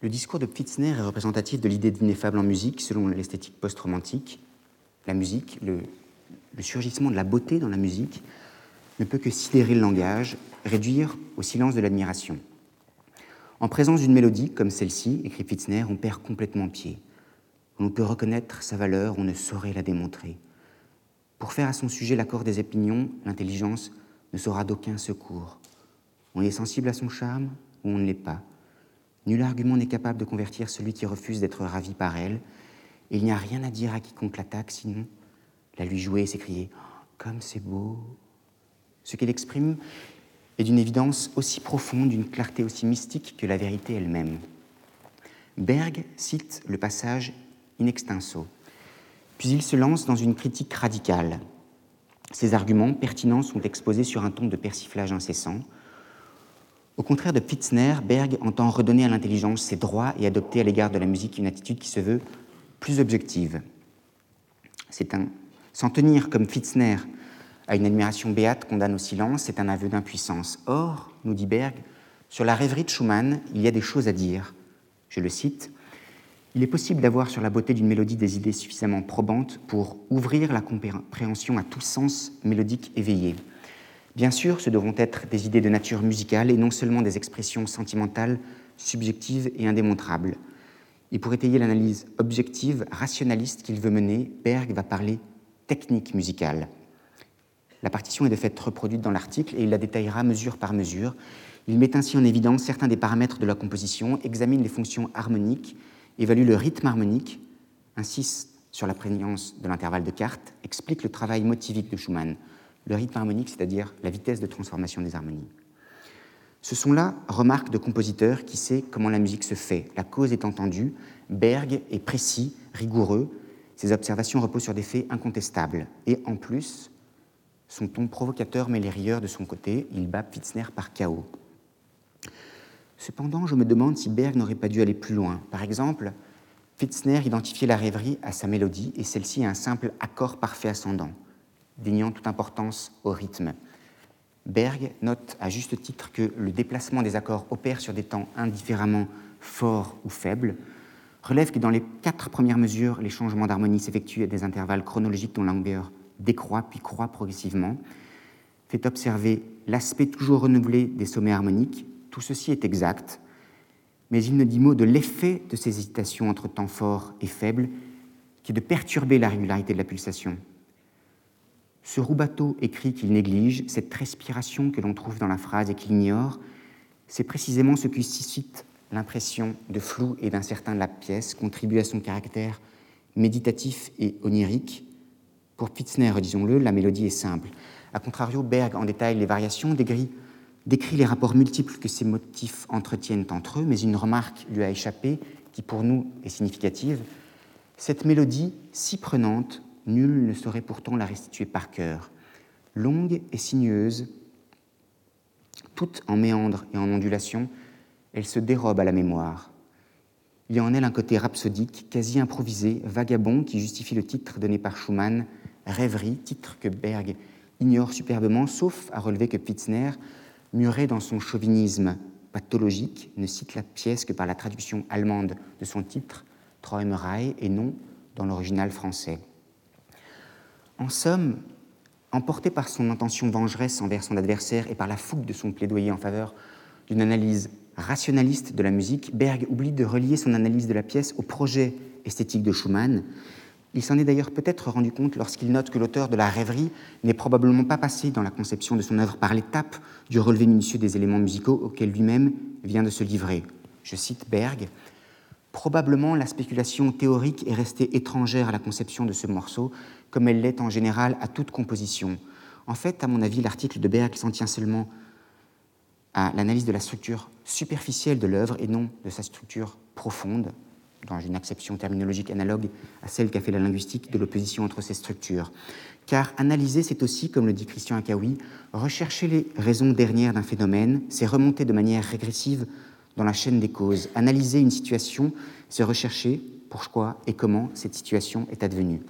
Le discours de Pfitzner est représentatif de l'idée d'ineffable en musique selon l'esthétique post-romantique. La musique, le, le surgissement de la beauté dans la musique, ne peut que sidérer le langage, réduire au silence de l'admiration. En présence d'une mélodie comme celle-ci, écrit Pfitzner, on perd complètement pied. On peut reconnaître sa valeur, on ne saurait la démontrer. Pour faire à son sujet l'accord des opinions, l'intelligence ne sera d'aucun secours. On est sensible à son charme ou on ne l'est pas. Nul argument n'est capable de convertir celui qui refuse d'être ravi par elle, et il n'y a rien à dire à quiconque l'attaque, sinon la lui jouer et s'écrier Comme c'est beau Ce qu'elle exprime est d'une évidence aussi profonde, d'une clarté aussi mystique que la vérité elle-même. Berg cite le passage in extenso, puis il se lance dans une critique radicale. Ses arguments pertinents sont exposés sur un ton de persiflage incessant. Au contraire de Pfitzner, Berg entend redonner à l'intelligence ses droits et adopter à l'égard de la musique une attitude qui se veut plus objective. C'est S'en tenir comme Pfitzner à une admiration béate condamne au silence, c'est un aveu d'impuissance. Or, nous dit Berg, sur la rêverie de Schumann, il y a des choses à dire. Je le cite Il est possible d'avoir sur la beauté d'une mélodie des idées suffisamment probantes pour ouvrir la compréhension à tout sens mélodique éveillé. Bien sûr, ce devront être des idées de nature musicale et non seulement des expressions sentimentales, subjectives et indémontrables. Et pour étayer l'analyse objective, rationaliste qu'il veut mener, Berg va parler technique musicale. La partition est de fait reproduite dans l'article et il la détaillera mesure par mesure. Il met ainsi en évidence certains des paramètres de la composition, examine les fonctions harmoniques, évalue le rythme harmonique, insiste sur la prégnance de l'intervalle de carte, explique le travail motivique de Schumann, le rythme harmonique, c'est-à-dire la vitesse de transformation des harmonies. Ce sont là remarques de compositeur qui sait comment la musique se fait. La cause est entendue, Berg est précis, rigoureux, ces observations reposent sur des faits incontestables. Et en plus, son ton provocateur met les rieurs de son côté? Il bat Pfitzner par chaos. Cependant, je me demande si Berg n'aurait pas dû aller plus loin. Par exemple, Pfitzner identifiait la rêverie à sa mélodie et celle-ci à un simple accord parfait ascendant, déniant toute importance au rythme. Berg note à juste titre que le déplacement des accords opère sur des temps indifféremment forts ou faibles, relève que dans les quatre premières mesures, les changements d'harmonie s'effectuent à des intervalles chronologiques dont la longueur décroît puis croît progressivement, fait observer l'aspect toujours renouvelé des sommets harmoniques. Tout ceci est exact, mais il ne dit mot de l'effet de ces hésitations entre temps forts et faibles, qui est de perturber la régularité de la pulsation. Ce Roubateau écrit qu'il néglige, cette respiration que l'on trouve dans la phrase et qu'il ignore, c'est précisément ce qui suscite l'impression de flou et d'incertain de la pièce contribue à son caractère méditatif et onirique. Pour Pfitzner, disons-le, la mélodie est simple. A contrario, Berg en détaille les variations, décrit, décrit les rapports multiples que ces motifs entretiennent entre eux, mais une remarque lui a échappé qui pour nous est significative. Cette mélodie, si prenante, nul ne saurait pourtant la restituer par cœur. Longue et sinueuse, toute en méandre et en ondulation, elle se dérobe à la mémoire. Il y a en elle un côté rhapsodique, quasi improvisé, vagabond, qui justifie le titre donné par Schumann, Rêverie, titre que Berg ignore superbement, sauf à relever que Pfitzner, muré dans son chauvinisme pathologique, ne cite la pièce que par la traduction allemande de son titre, Träumerei, et non dans l'original français. En somme, emporté par son intention vengeresse envers son adversaire et par la fougue de son plaidoyer en faveur d'une analyse rationaliste de la musique, Berg oublie de relier son analyse de la pièce au projet esthétique de Schumann. Il s'en est d'ailleurs peut-être rendu compte lorsqu'il note que l'auteur de la rêverie n'est probablement pas passé dans la conception de son œuvre par l'étape du relevé minutieux des éléments musicaux auxquels lui-même vient de se livrer. Je cite Berg Probablement la spéculation théorique est restée étrangère à la conception de ce morceau, comme elle l'est en général à toute composition. En fait, à mon avis, l'article de Berg s'en tient seulement à l'analyse de la structure superficielle de l'œuvre et non de sa structure profonde, dans une acception terminologique analogue à celle qu'a fait la linguistique de l'opposition entre ces structures. Car analyser, c'est aussi, comme le dit Christian Akawi, rechercher les raisons dernières d'un phénomène, c'est remonter de manière régressive dans la chaîne des causes. Analyser une situation, c'est rechercher pourquoi et comment cette situation est advenue.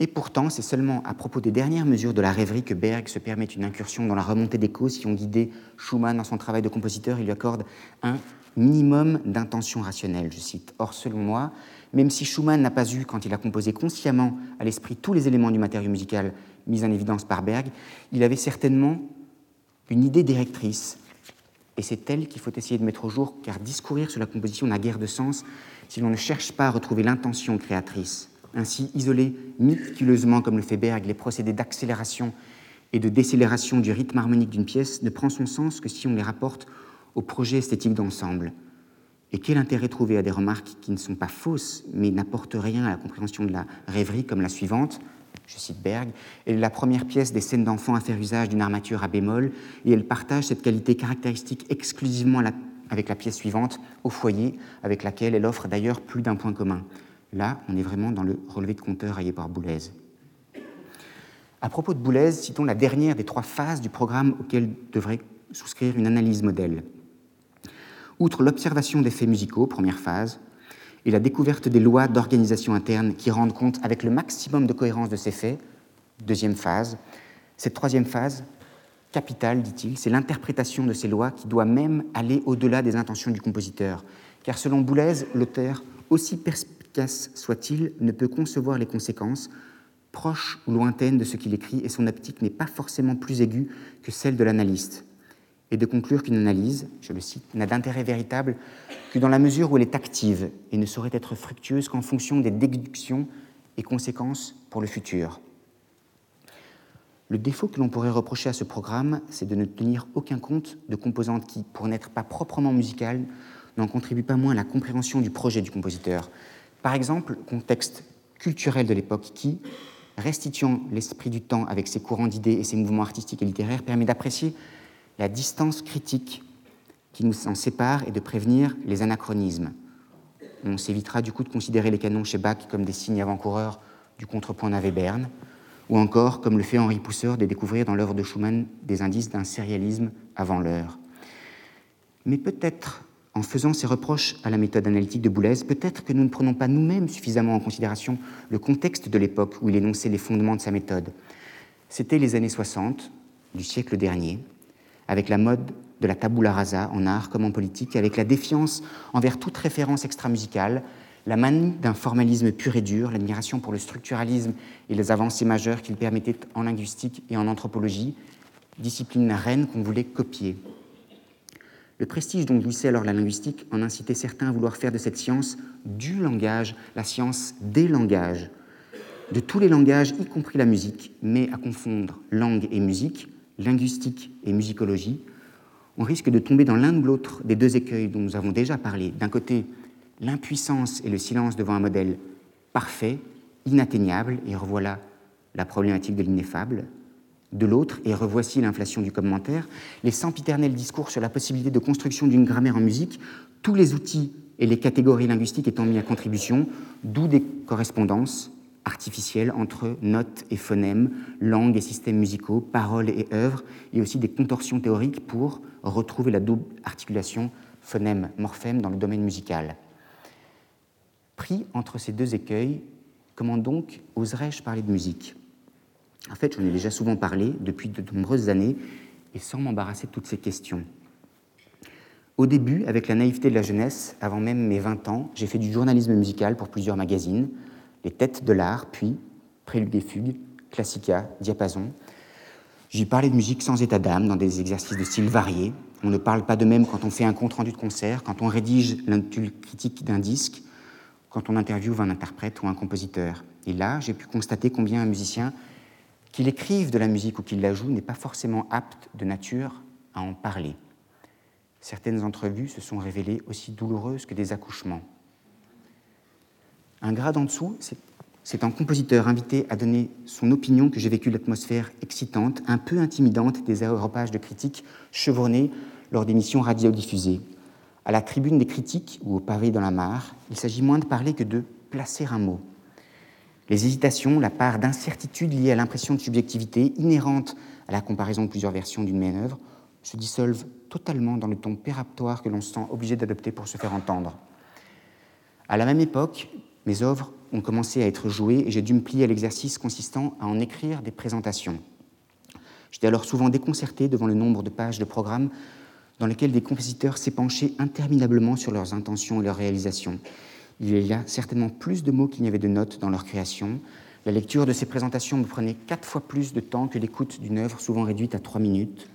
Et pourtant, c'est seulement à propos des dernières mesures de la rêverie que Berg se permet une incursion dans la remontée des causes qui ont guidé Schumann dans son travail de compositeur. Il lui accorde un minimum d'intention rationnelle, je cite. Or, selon moi, même si Schumann n'a pas eu, quand il a composé consciemment à l'esprit tous les éléments du matériau musical mis en évidence par Berg, il avait certainement une idée directrice. Et c'est elle qu'il faut essayer de mettre au jour, car discourir sur la composition n'a guère de sens si l'on ne cherche pas à retrouver l'intention créatrice. Ainsi, isoler méticuleusement, comme le fait Berg, les procédés d'accélération et de décélération du rythme harmonique d'une pièce ne prend son sens que si on les rapporte au projet esthétique d'ensemble. Et quel intérêt trouver à des remarques qui ne sont pas fausses, mais n'apportent rien à la compréhension de la rêverie, comme la suivante? Je cite Berg, elle est la première pièce des scènes d'enfants à faire usage d'une armature à bémol, et elle partage cette qualité caractéristique exclusivement avec la pièce suivante, au foyer, avec laquelle elle offre d'ailleurs plus d'un point commun. Là, on est vraiment dans le relevé de compteur aillé par Boulez. À propos de Boulez, citons la dernière des trois phases du programme auquel devrait souscrire une analyse modèle. Outre l'observation des faits musicaux, première phase, et la découverte des lois d'organisation interne qui rendent compte avec le maximum de cohérence de ces faits, deuxième phase. Cette troisième phase, capitale, dit-il, c'est l'interprétation de ces lois qui doit même aller au-delà des intentions du compositeur. Car selon Boulez, l'auteur, aussi soit-il, ne peut concevoir les conséquences, proches ou lointaines de ce qu'il écrit, et son optique n'est pas forcément plus aiguë que celle de l'analyste et de conclure qu'une analyse, je le cite, n'a d'intérêt véritable que dans la mesure où elle est active et ne saurait être fructueuse qu'en fonction des déductions et conséquences pour le futur. Le défaut que l'on pourrait reprocher à ce programme, c'est de ne tenir aucun compte de composantes qui, pour n'être pas proprement musicales, n'en contribuent pas moins à la compréhension du projet du compositeur. Par exemple, le contexte culturel de l'époque qui, restituant l'esprit du temps avec ses courants d'idées et ses mouvements artistiques et littéraires, permet d'apprécier la distance critique qui nous en sépare et de prévenir les anachronismes. On s'évitera du coup de considérer les canons chez Bach comme des signes avant-coureurs du contrepoint d'Ave-Berne, ou encore, comme le fait Henri Pousseur, de découvrir dans l'œuvre de Schumann des indices d'un sérialisme avant l'heure. Mais peut-être, en faisant ces reproches à la méthode analytique de Boulez, peut-être que nous ne prenons pas nous-mêmes suffisamment en considération le contexte de l'époque où il énonçait les fondements de sa méthode. C'était les années 60 du siècle dernier, avec la mode de la tabula rasa en art comme en politique, avec la défiance envers toute référence extramusicale, la manie d'un formalisme pur et dur, l'admiration pour le structuralisme et les avancées majeures qu'il permettait en linguistique et en anthropologie, discipline reine qu'on voulait copier. Le prestige dont jouissait alors la linguistique en incitait certains à vouloir faire de cette science du langage, la science des langages, de tous les langages, y compris la musique, mais à confondre langue et musique, linguistique et musicologie, on risque de tomber dans l'un ou l'autre des deux écueils dont nous avons déjà parlé. D'un côté, l'impuissance et le silence devant un modèle parfait, inatteignable, et revoilà la problématique de l'ineffable. De l'autre, et revoici l'inflation du commentaire, les sempiternels discours sur la possibilité de construction d'une grammaire en musique, tous les outils et les catégories linguistiques étant mis à contribution, d'où des correspondances artificielle entre notes et phonèmes, langues et systèmes musicaux, paroles et œuvres, et aussi des contorsions théoriques pour retrouver la double articulation phonème-morphème dans le domaine musical. Pris entre ces deux écueils, comment donc oserais-je parler de musique? En fait, j'en ai déjà souvent parlé depuis de nombreuses années et sans m'embarrasser de toutes ces questions. Au début, avec la naïveté de la jeunesse, avant même mes 20 ans, j'ai fait du journalisme musical pour plusieurs magazines, les têtes de l'art, puis prélude et fugue, classica, diapason. J'ai parlé de musique sans état d'âme, dans des exercices de style variés. On ne parle pas de même quand on fait un compte-rendu de concert, quand on rédige critique d'un disque, quand on interviewe un interprète ou un compositeur. Et là, j'ai pu constater combien un musicien, qu'il écrive de la musique ou qu'il la joue, n'est pas forcément apte de nature à en parler. Certaines entrevues se sont révélées aussi douloureuses que des accouchements. Un grade en dessous, c'est un compositeur invité à donner son opinion que j'ai vécu l'atmosphère excitante, un peu intimidante des aéropages de critiques chevronnés lors d'émissions radiodiffusées. À la tribune des critiques ou au pavé dans la mare, il s'agit moins de parler que de placer un mot. Les hésitations, la part d'incertitude liée à l'impression de subjectivité inhérente à la comparaison de plusieurs versions d'une même œuvre se dissolvent totalement dans le ton péraptoire que l'on se sent obligé d'adopter pour se faire entendre. À la même époque, Mes œuvres ont commencé à être jouées et j'ai dû me plier à l'exercice consistant à en écrire des présentations. J'étais alors souvent déconcerté devant le nombre de pages de programmes dans lesquels des compositeurs s'épanchaient interminablement sur leurs intentions et leurs réalisations. Il y a certainement plus de mots qu'il n'y avait de notes dans leur création. La lecture de ces présentations me prenait quatre fois plus de temps que l'écoute d'une œuvre souvent réduite à trois minutes.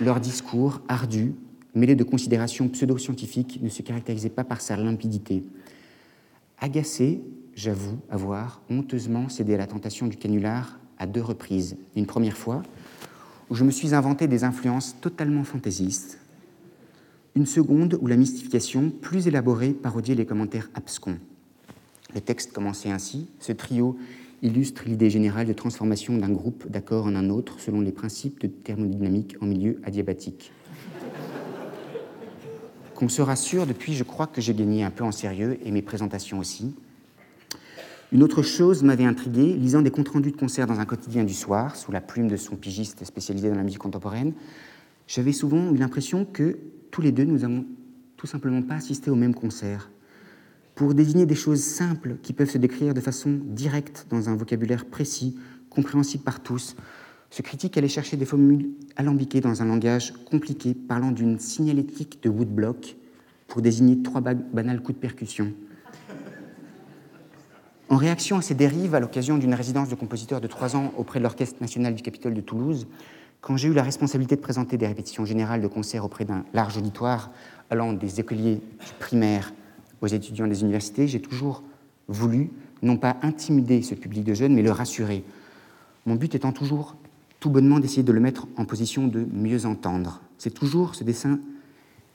Leur discours, ardu, mêlé de considérations pseudo-scientifiques, ne se caractérisait pas par sa limpidité. Agacé, j'avoue avoir honteusement cédé à la tentation du canular à deux reprises. Une première fois, où je me suis inventé des influences totalement fantaisistes. Une seconde où la mystification, plus élaborée, parodiait les commentaires abscons. Le texte commençait ainsi. Ce trio illustre l'idée générale de transformation d'un groupe d'accords en un autre selon les principes de thermodynamique en milieu adiabatique. Qu'on se rassure, depuis, je crois que j'ai gagné un peu en sérieux et mes présentations aussi. Une autre chose m'avait intrigué, lisant des comptes rendus de concerts dans un quotidien du soir, sous la plume de son pigiste spécialisé dans la musique contemporaine. J'avais souvent eu l'impression que tous les deux, nous n'avons tout simplement pas assisté au même concert. Pour désigner des choses simples qui peuvent se décrire de façon directe dans un vocabulaire précis, compréhensible par tous, ce critique allait chercher des formules alambiquées dans un langage compliqué, parlant d'une signalétique de woodblock pour désigner trois banals coups de percussion. En réaction à ces dérives, à l'occasion d'une résidence de compositeur de trois ans auprès de l'Orchestre national du Capitole de Toulouse, quand j'ai eu la responsabilité de présenter des répétitions générales de concerts auprès d'un large auditoire allant des écoliers du primaire aux étudiants des universités, j'ai toujours voulu non pas intimider ce public de jeunes, mais le rassurer. Mon but étant toujours tout bonnement d'essayer de le mettre en position de mieux entendre. C'est toujours ce dessin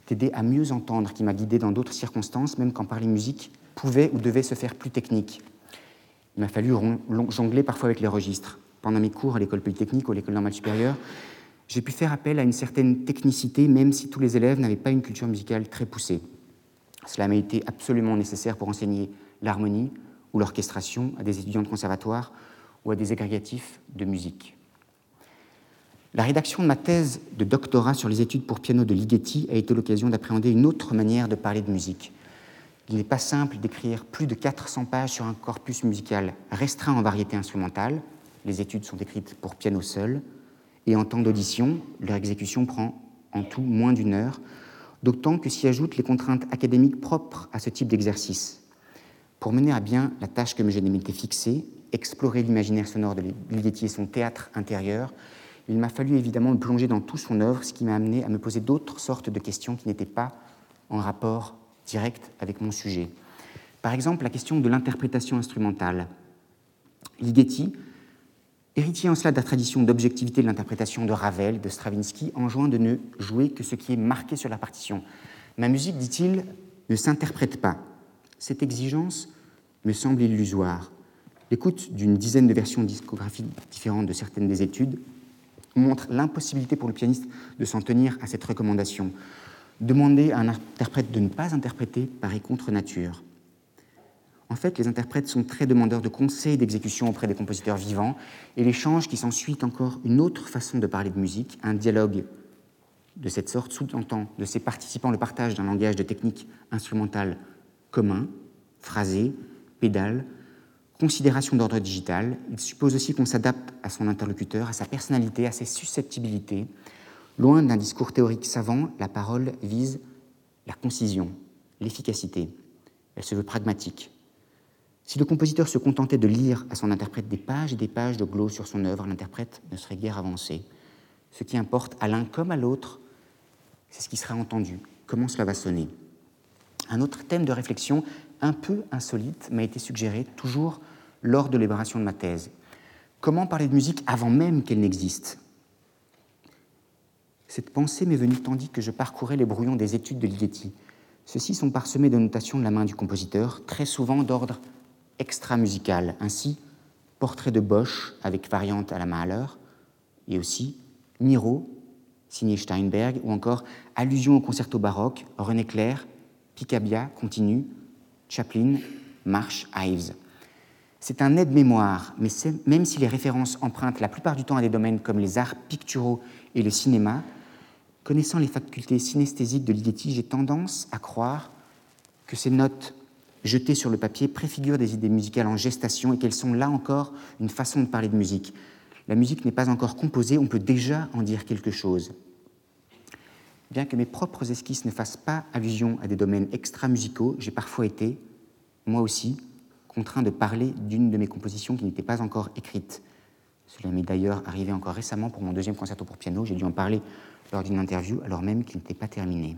d'aider à mieux entendre qui m'a guidé dans d'autres circonstances, même quand parler musique pouvait ou devait se faire plus technique. Il m'a fallu jongler parfois avec les registres. Pendant mes cours à l'école polytechnique ou à l'école normale supérieure, j'ai pu faire appel à une certaine technicité, même si tous les élèves n'avaient pas une culture musicale très poussée. Cela m'a été absolument nécessaire pour enseigner l'harmonie ou l'orchestration à des étudiants de conservatoire ou à des agrégatifs de musique. La rédaction de ma thèse de doctorat sur les études pour piano de Ligeti a été l'occasion d'appréhender une autre manière de parler de musique, il n'est pas simple d'écrire plus de 400 pages sur un corpus musical restreint en variété instrumentale. Les études sont écrites pour piano seul. Et en temps d'audition, leur exécution prend en tout moins d'une heure, d'autant que s'y ajoutent les contraintes académiques propres à ce type d'exercice. Pour mener à bien la tâche que je m'étais fixée, explorer l'imaginaire sonore de Ligeti et son théâtre intérieur, il m'a fallu évidemment me plonger dans tout son œuvre, ce qui m'a amené à me poser d'autres sortes de questions qui n'étaient pas en rapport direct avec mon sujet. Par exemple, la question de l'interprétation instrumentale. Ligeti, héritier en cela de la tradition d'objectivité de l'interprétation de Ravel, de Stravinsky, enjoint de ne jouer que ce qui est marqué sur la partition. Ma musique, dit-il, ne s'interprète pas. Cette exigence me semble illusoire. L'écoute d'une dizaine de versions discographiques différentes de certaines des études montre l'impossibilité pour le pianiste de s'en tenir à cette recommandation. Demander à un interprète de ne pas interpréter paraît contre nature. En fait, les interprètes sont très demandeurs de conseils d'exécution auprès des compositeurs vivants, et l'échange qui s'ensuit encore une autre façon de parler de musique, un dialogue de cette sorte sous-entend de ses participants le partage d'un langage de technique instrumentale commun, phrasé, pédale, considération d'ordre digital. Il suppose aussi qu'on s'adapte à son interlocuteur, à sa personnalité, à ses susceptibilités, Loin d'un discours théorique savant, la parole vise la concision, l'efficacité. Elle se veut pragmatique. Si le compositeur se contentait de lire à son interprète des pages et des pages de glow sur son œuvre, l'interprète ne serait guère avancé. Ce qui importe à l'un comme à l'autre, c'est ce qui sera entendu, comment cela va sonner. Un autre thème de réflexion un peu insolite m'a été suggéré toujours lors de l'élaboration de ma thèse. Comment parler de musique avant même qu'elle n'existe? Cette pensée m'est venue tandis que je parcourais les brouillons des études de Ligeti. Ceux-ci sont parsemés de notations de la main du compositeur, très souvent d'ordre extra-musical. Ainsi, portrait de Bosch avec variante à la Mahler, et aussi Miro, signé Steinberg, ou encore allusion au concerto baroque, René Clair, Picabia, continue, Chaplin, Marsh, Ives. C'est un aide-mémoire, mais même si les références empruntent la plupart du temps à des domaines comme les arts picturaux et le cinéma, Connaissant les facultés synesthésiques de Ligeti, j'ai tendance à croire que ces notes jetées sur le papier préfigurent des idées musicales en gestation et qu'elles sont là encore une façon de parler de musique. La musique n'est pas encore composée, on peut déjà en dire quelque chose. Bien que mes propres esquisses ne fassent pas allusion à des domaines extra-musicaux, j'ai parfois été, moi aussi, contraint de parler d'une de mes compositions qui n'était pas encore écrite. Cela m'est d'ailleurs arrivé encore récemment pour mon deuxième concerto pour piano. J'ai dû en parler lors d'une interview alors même qu'il n'était pas terminé.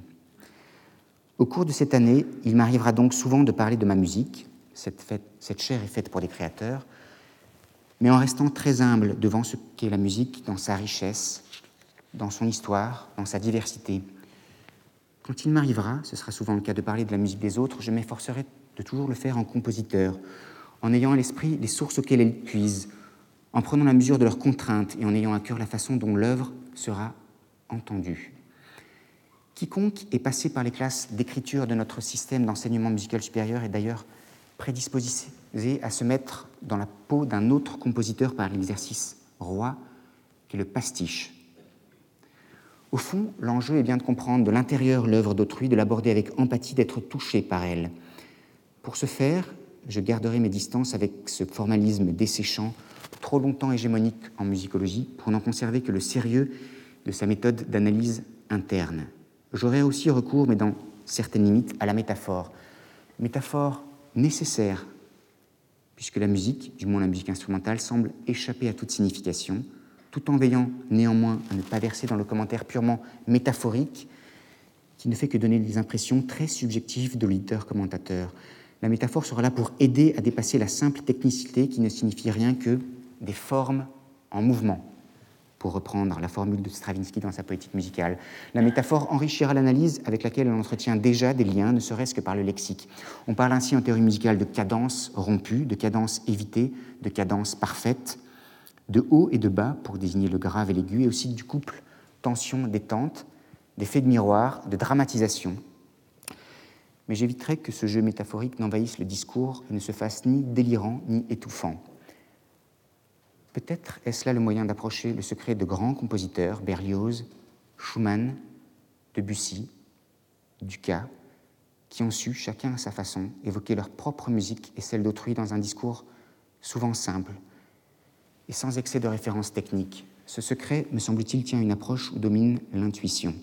Au cours de cette année, il m'arrivera donc souvent de parler de ma musique. Cette, fête, cette chair est faite pour des créateurs, mais en restant très humble devant ce qu'est la musique dans sa richesse, dans son histoire, dans sa diversité. Quand il m'arrivera, ce sera souvent le cas de parler de la musique des autres, je m'efforcerai de toujours le faire en compositeur, en ayant à l'esprit les sources auxquelles elle puise, en prenant la mesure de leurs contraintes et en ayant à cœur la façon dont l'œuvre sera entendue. Quiconque est passé par les classes d'écriture de notre système d'enseignement musical supérieur est d'ailleurs prédisposé à se mettre dans la peau d'un autre compositeur par l'exercice roi, qui est le pastiche. Au fond, l'enjeu est bien de comprendre de l'intérieur l'œuvre d'autrui, de l'aborder avec empathie, d'être touché par elle. Pour ce faire, je garderai mes distances avec ce formalisme desséchant, trop longtemps hégémonique en musicologie, pour n'en conserver que le sérieux de sa méthode d'analyse interne. J'aurai aussi recours, mais dans certaines limites, à la métaphore. Métaphore nécessaire, puisque la musique, du moins la musique instrumentale, semble échapper à toute signification, tout en veillant néanmoins à ne pas verser dans le commentaire purement métaphorique, qui ne fait que donner des impressions très subjectives de l'auditeur-commentateur. La métaphore sera là pour aider à dépasser la simple technicité qui ne signifie rien que des formes en mouvement, pour reprendre la formule de Stravinsky dans sa poétique musicale. La métaphore enrichira l'analyse avec laquelle on entretient déjà des liens, ne serait-ce que par le lexique. On parle ainsi en théorie musicale de cadence rompue, de cadence évitée, de cadence parfaite, de haut et de bas pour désigner le grave et l'aigu, et aussi du couple tension-détente, d'effet de miroir, de dramatisation. Mais j'éviterai que ce jeu métaphorique n'envahisse le discours et ne se fasse ni délirant ni étouffant. Peut-être est-ce là le moyen d'approcher le secret de grands compositeurs, Berlioz, Schumann, Debussy, Dukas, qui ont su, chacun à sa façon, évoquer leur propre musique et celle d'autrui dans un discours souvent simple et sans excès de références techniques. Ce secret, me semble-t-il, tient une approche où domine l'intuition.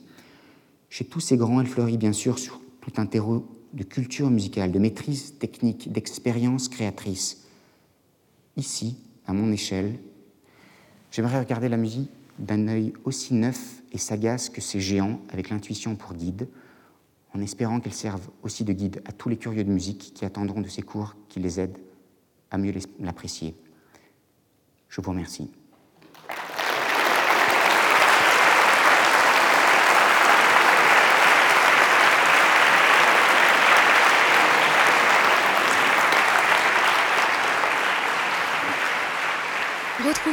Chez tous ces grands, elle fleurit bien sûr sur tout un terreau de culture musicale, de maîtrise technique, d'expérience créatrice. Ici, à mon échelle, j'aimerais regarder la musique d'un œil aussi neuf et sagace que ces géants, avec l'intuition pour guide, en espérant qu'elle serve aussi de guide à tous les curieux de musique qui attendront de ces cours qui les aident à mieux l'apprécier. Je vous remercie.